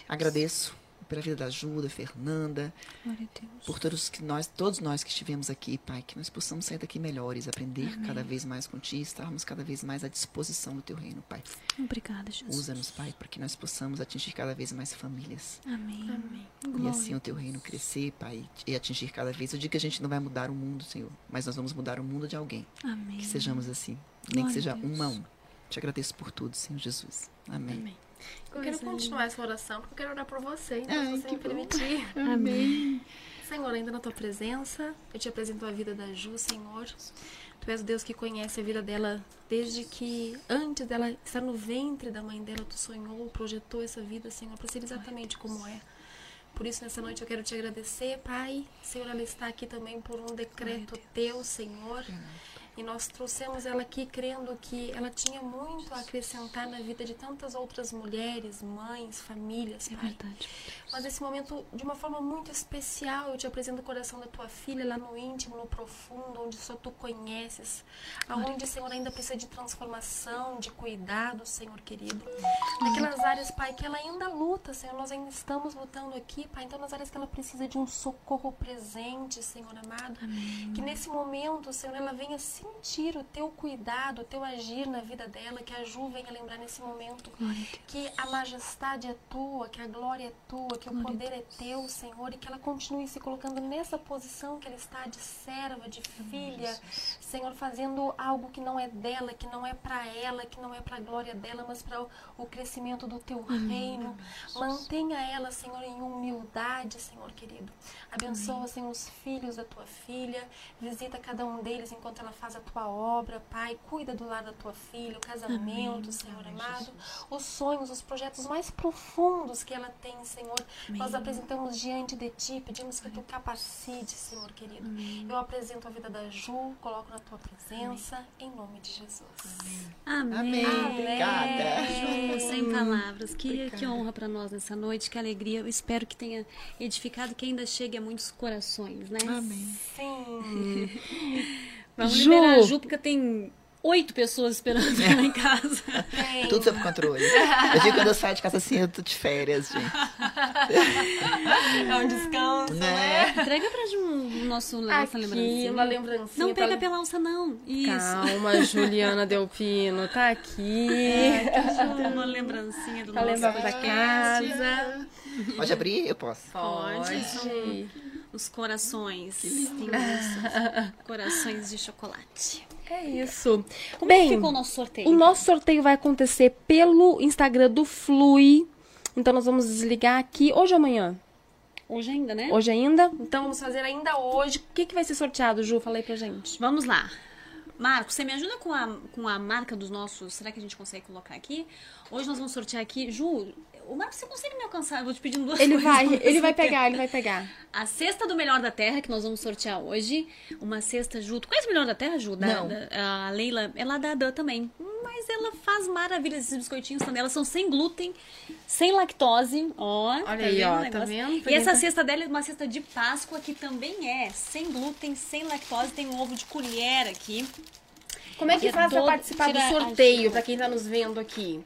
agradeço pela vida da da Fernanda, Glória a Deus. por todos que nós, todos nós que estivemos aqui, Pai, que nós possamos sair daqui melhores, aprender cada vez mais contigo, estarmos cada vez mais à disposição do Teu reino, Pai. Obrigada, Jesus. Usa-nos, Pai, para que nós possamos atingir cada vez mais famílias. Amém. Amém. E Glória. assim o teu reino crescer, Pai, e atingir cada vez. Eu digo que a gente não vai mudar o mundo, Senhor, mas nós vamos mudar o mundo de alguém. Amém. Que sejamos assim, nem que Glória seja a Deus. uma a uma. Te agradeço por tudo, Senhor Jesus. Amém. Amém. Eu quero Coisa continuar essa oração, porque eu quero orar por você, então Ai, se você me bom. permitir. Amém. Senhor, ainda na tua presença, eu te apresento a vida da Ju, Senhor. Tu és o Deus que conhece a vida dela desde que, antes dela estar no ventre da mãe dela, tu sonhou, projetou essa vida, Senhor, para ser exatamente como é. Por isso, nessa noite eu quero te agradecer, Pai. Senhor, ela está aqui também por um decreto teu, Senhor. E nós trouxemos ela aqui crendo que ela tinha muito a acrescentar na vida de tantas outras mulheres, mães, famílias, É Pai. verdade. Mas nesse momento, de uma forma muito especial, eu te apresento o coração da tua filha lá no íntimo, no profundo, onde só tu conheces. Aonde, Senhor, ainda precisa de transformação, de cuidado, Senhor querido. Naquelas áreas, Pai, que ela ainda luta, Senhor. Nós ainda estamos lutando aqui, Pai. Então, nas áreas que ela precisa de um socorro presente, Senhor amado. Que nesse momento, Senhor, ela venha sentir o teu cuidado, o teu agir na vida dela. Que a Ju venha lembrar nesse momento que a majestade é tua, que a glória é tua, que o poder é teu, Senhor, e que ela continue se colocando nessa posição que ela está de serva, de filha, Senhor, fazendo algo que não é dela, que não é para ela, que não é para a glória dela, mas para o, o crescimento do teu reino. Mantenha ela, Senhor, em humildade, Senhor querido. Abençoa, Senhor, os filhos da tua filha. Visita cada um deles enquanto ela faz a tua obra, Pai. Cuida do lar da tua filha, o casamento, Senhor amado. Os sonhos, os projetos mais profundos que ela tem, Senhor. Nós apresentamos diante de ti, pedimos que tu capacite, Senhor querido. Eu apresento a vida da Ju, coloco na tua presença, em nome de Jesus. Amém. Amém. Obrigada. Ju, sem palavras. Que, que honra para nós nessa noite, que alegria. Eu espero que tenha edificado, que ainda chegue a muitos corações, né? Amém. Sim. Vamos Ju. liberar a Ju, porque tem oito pessoas esperando ela em casa. Bem, Tudo sob controle. Eu digo quando eu saio de casa assim, eu tô de férias, gente. é um descanso, Né? Entrega pra Ju o nosso, nossa lembrancinha. uma lembrancinha. Não pega pra- pela alça, não. Isso. Calma, Juliana Delpino, tá aqui. Ju, uma lembrancinha do Pra nosso podcast. casa. Pode abrir? Eu posso. Pode. Os corações. Tem isso. Corações de chocolate. É isso. Como Bem, é que ficou o nosso sorteio? O nosso sorteio vai acontecer pelo Instagram do Flui. Então nós vamos desligar aqui hoje ou amanhã? Hoje ainda, né? Hoje ainda? Então vamos fazer ainda hoje. O que, que vai ser sorteado, Ju? Fala aí pra gente. Vamos lá. Marcos, você me ajuda com a, com a marca dos nossos. Será que a gente consegue colocar aqui? Hoje nós vamos sortear aqui. Ju, o Marcos, você consegue me alcançar? Eu vou te pedindo duas Ele coisas vai, ele vai pegar, ele vai pegar. A cesta do Melhor da Terra, que nós vamos sortear hoje. Uma cesta, Ju. Tu conhece o Melhor da Terra, Ju? Da- Não. da- a Leila, ela é da Dan também. Mas ela faz maravilhas. Esses biscoitinhos também. Elas são sem glúten, sem lactose. Ó, tá aí, ó, tá vendo? E essa cesta dela é uma cesta de Páscoa, que também é sem glúten, sem lactose. Tem um ovo de colher aqui. Como é que faz pra participar do sorteio, pra quem tá nos vendo aqui?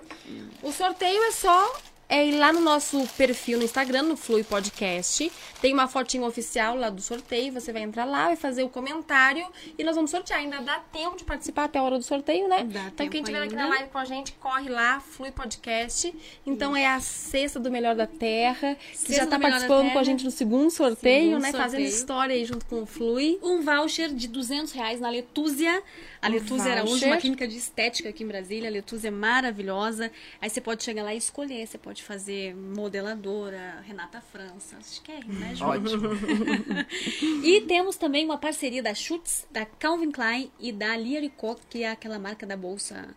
O sorteio é só é ir lá no nosso perfil no Instagram, no Flui Podcast. Tem uma fotinha oficial lá do sorteio. Você vai entrar lá, vai fazer o comentário e nós vamos sortear. Ainda dá tempo de participar até a hora do sorteio, né? Dá então, quem estiver aqui na live com a gente, corre lá, Flui Podcast. Então, é a sexta do Melhor da Terra. Que já tá da participando com a gente no segundo sorteio, Segundo né? Fazendo sorteio. história aí junto com o Flui. um voucher de 200 reais na Letúzia. A Um Letúzia era hoje uma clínica de estética aqui em Brasília. A Letúzia é maravilhosa. Aí você pode chegar lá e escolher. Você pode fazer modeladora, Renata França. Acho que é, né, Ju? Ótimo. E temos também uma parceria da Schutz, da Calvin Klein e da Liericot, que é aquela marca da bolsa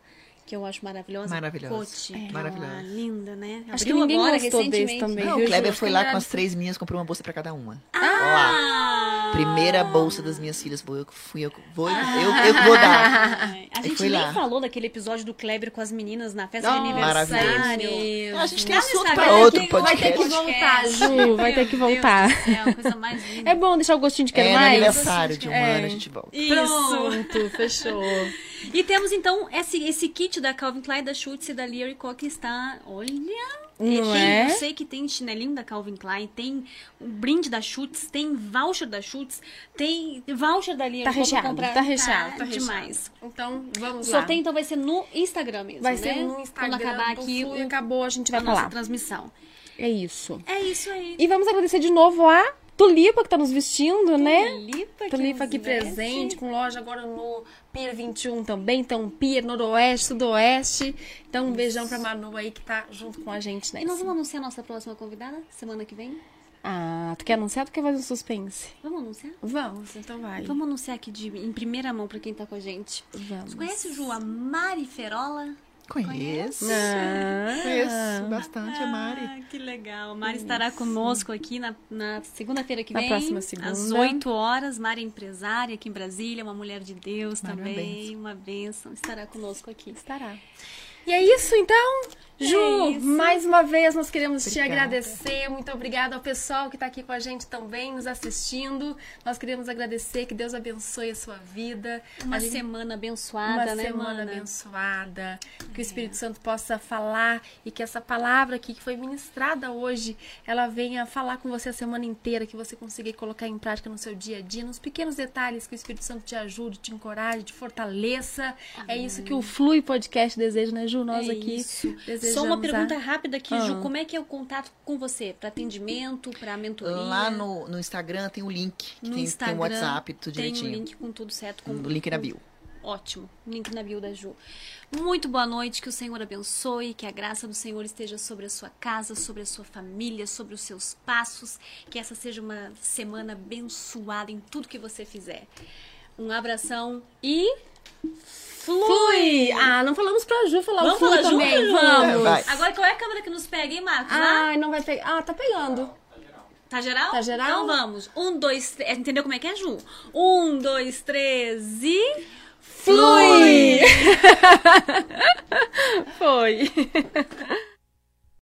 que eu acho maravilhosa. Maravilhosa. Cote, É. Maravilhosa. linda, né? Acho que Abriu ninguém agora, gostou desse recentemente. também. Não, o Kleber foi lá que com as três minhas, comprou uma bolsa pra cada uma. Ah! Primeira bolsa das minhas filhas, vou eu que fui eu, que- vou, eu, eu, vou dar. A gente nem lá. falou daquele episódio do Kleber com as meninas na festa de aniversário. A gente tem assunto pra outro tem- Vai ter que podcast. voltar, Ju. Vai ter que voltar. céu, coisa mais linda. É bom deixar o gostinho de quero É, mais? aniversário de um É. ano a gente volta. Isso. Pronto, fechou. E temos então esse, esse kit da Calvin Klein, da Schutz e da Lyrico que está. Olha! Não tem, é? Eu sei que tem chinelinho da Calvin Klein, tem um brinde da Schutz, tem voucher da Schutz, tem voucher da Lyrico Tá recheado, comprar. tá recheado, tá demais. Então, vamos O lá. sorteio então vai ser no Instagram mesmo, Vai né? ser no Instagram Quando acabar aqui o- acabou, a gente vai a nossa falar. transmissão. É isso. É isso aí. E vamos agradecer de novo a Tulipa, que tá nos vestindo, né? Tulipa que Tulipa aqui veste. presente, com loja agora no Pier 21 também. Então, Pier, Noroeste, Sudoeste. Então, um beijão pra Manu aí que tá junto com a gente, né? E nós vamos anunciar a nossa próxima convidada semana que vem? Ah, tu quer anunciar ou tu quer fazer um suspense? Vamos anunciar? Vamos, então vai. Vamos anunciar aqui de, em primeira mão pra quem tá com a gente. Vamos. Você conhece, Ju, a Mari Ferola? Conheço. Ah. Conheço bastante a Mari. Ah, que legal. Mari estará conosco aqui na, na segunda-feira que Na vem. próxima segunda. Às 8 horas. Mari é empresária aqui em Brasília, uma mulher de Deus Mari, uma também. Uma bênção. Estará conosco aqui. Estará. E é isso, então. Ju, É mais uma vez nós queremos te Obrigada. agradecer. Muito obrigada ao pessoal que está aqui com a gente também, nos assistindo. Nós queremos agradecer, que Deus abençoe a sua vida. Uma A gente- semana abençoada, uma né, semana mana? abençoada, que o Espírito Santo possa falar e que essa palavra aqui que foi ministrada hoje, ela venha falar com você a semana inteira, que você consiga colocar em prática no seu dia a dia, nos pequenos detalhes que o Espírito Santo te ajude, te encoraje, te fortaleça. É isso que o Flui Podcast deseja, né, Ju? Nós É aqui isso. desejamos. Só uma pergunta a- rápida aqui, Ah. Ju. Como é que é o contato com você? Para atendimento, para mentoria? Lá no, no Instagram tem o link. No tem, Instagram tem o WhatsApp, tudo tem direitinho. o link com tudo certo. Com, No link na bio. Ótimo. Link na bio da Ju. Muito boa noite, que o Senhor abençoe, que a graça do Senhor esteja sobre a sua casa, sobre a sua família, sobre os seus passos, que essa seja uma semana abençoada em tudo que você fizer. Um abração e Flui! Ah, não falamos pra Ju falar Vamos o Flui falar também. Ju? Vamos! Vai. agora qual é a câmera que nos pega, hein, Marcos? Ai, não vai pegar. Ah, tá pegando. Tá geral? Tá geral? Então vamos. Um, dois, três. Entendeu como é que é, Ju? Um, dois, três e. Flui! Foi.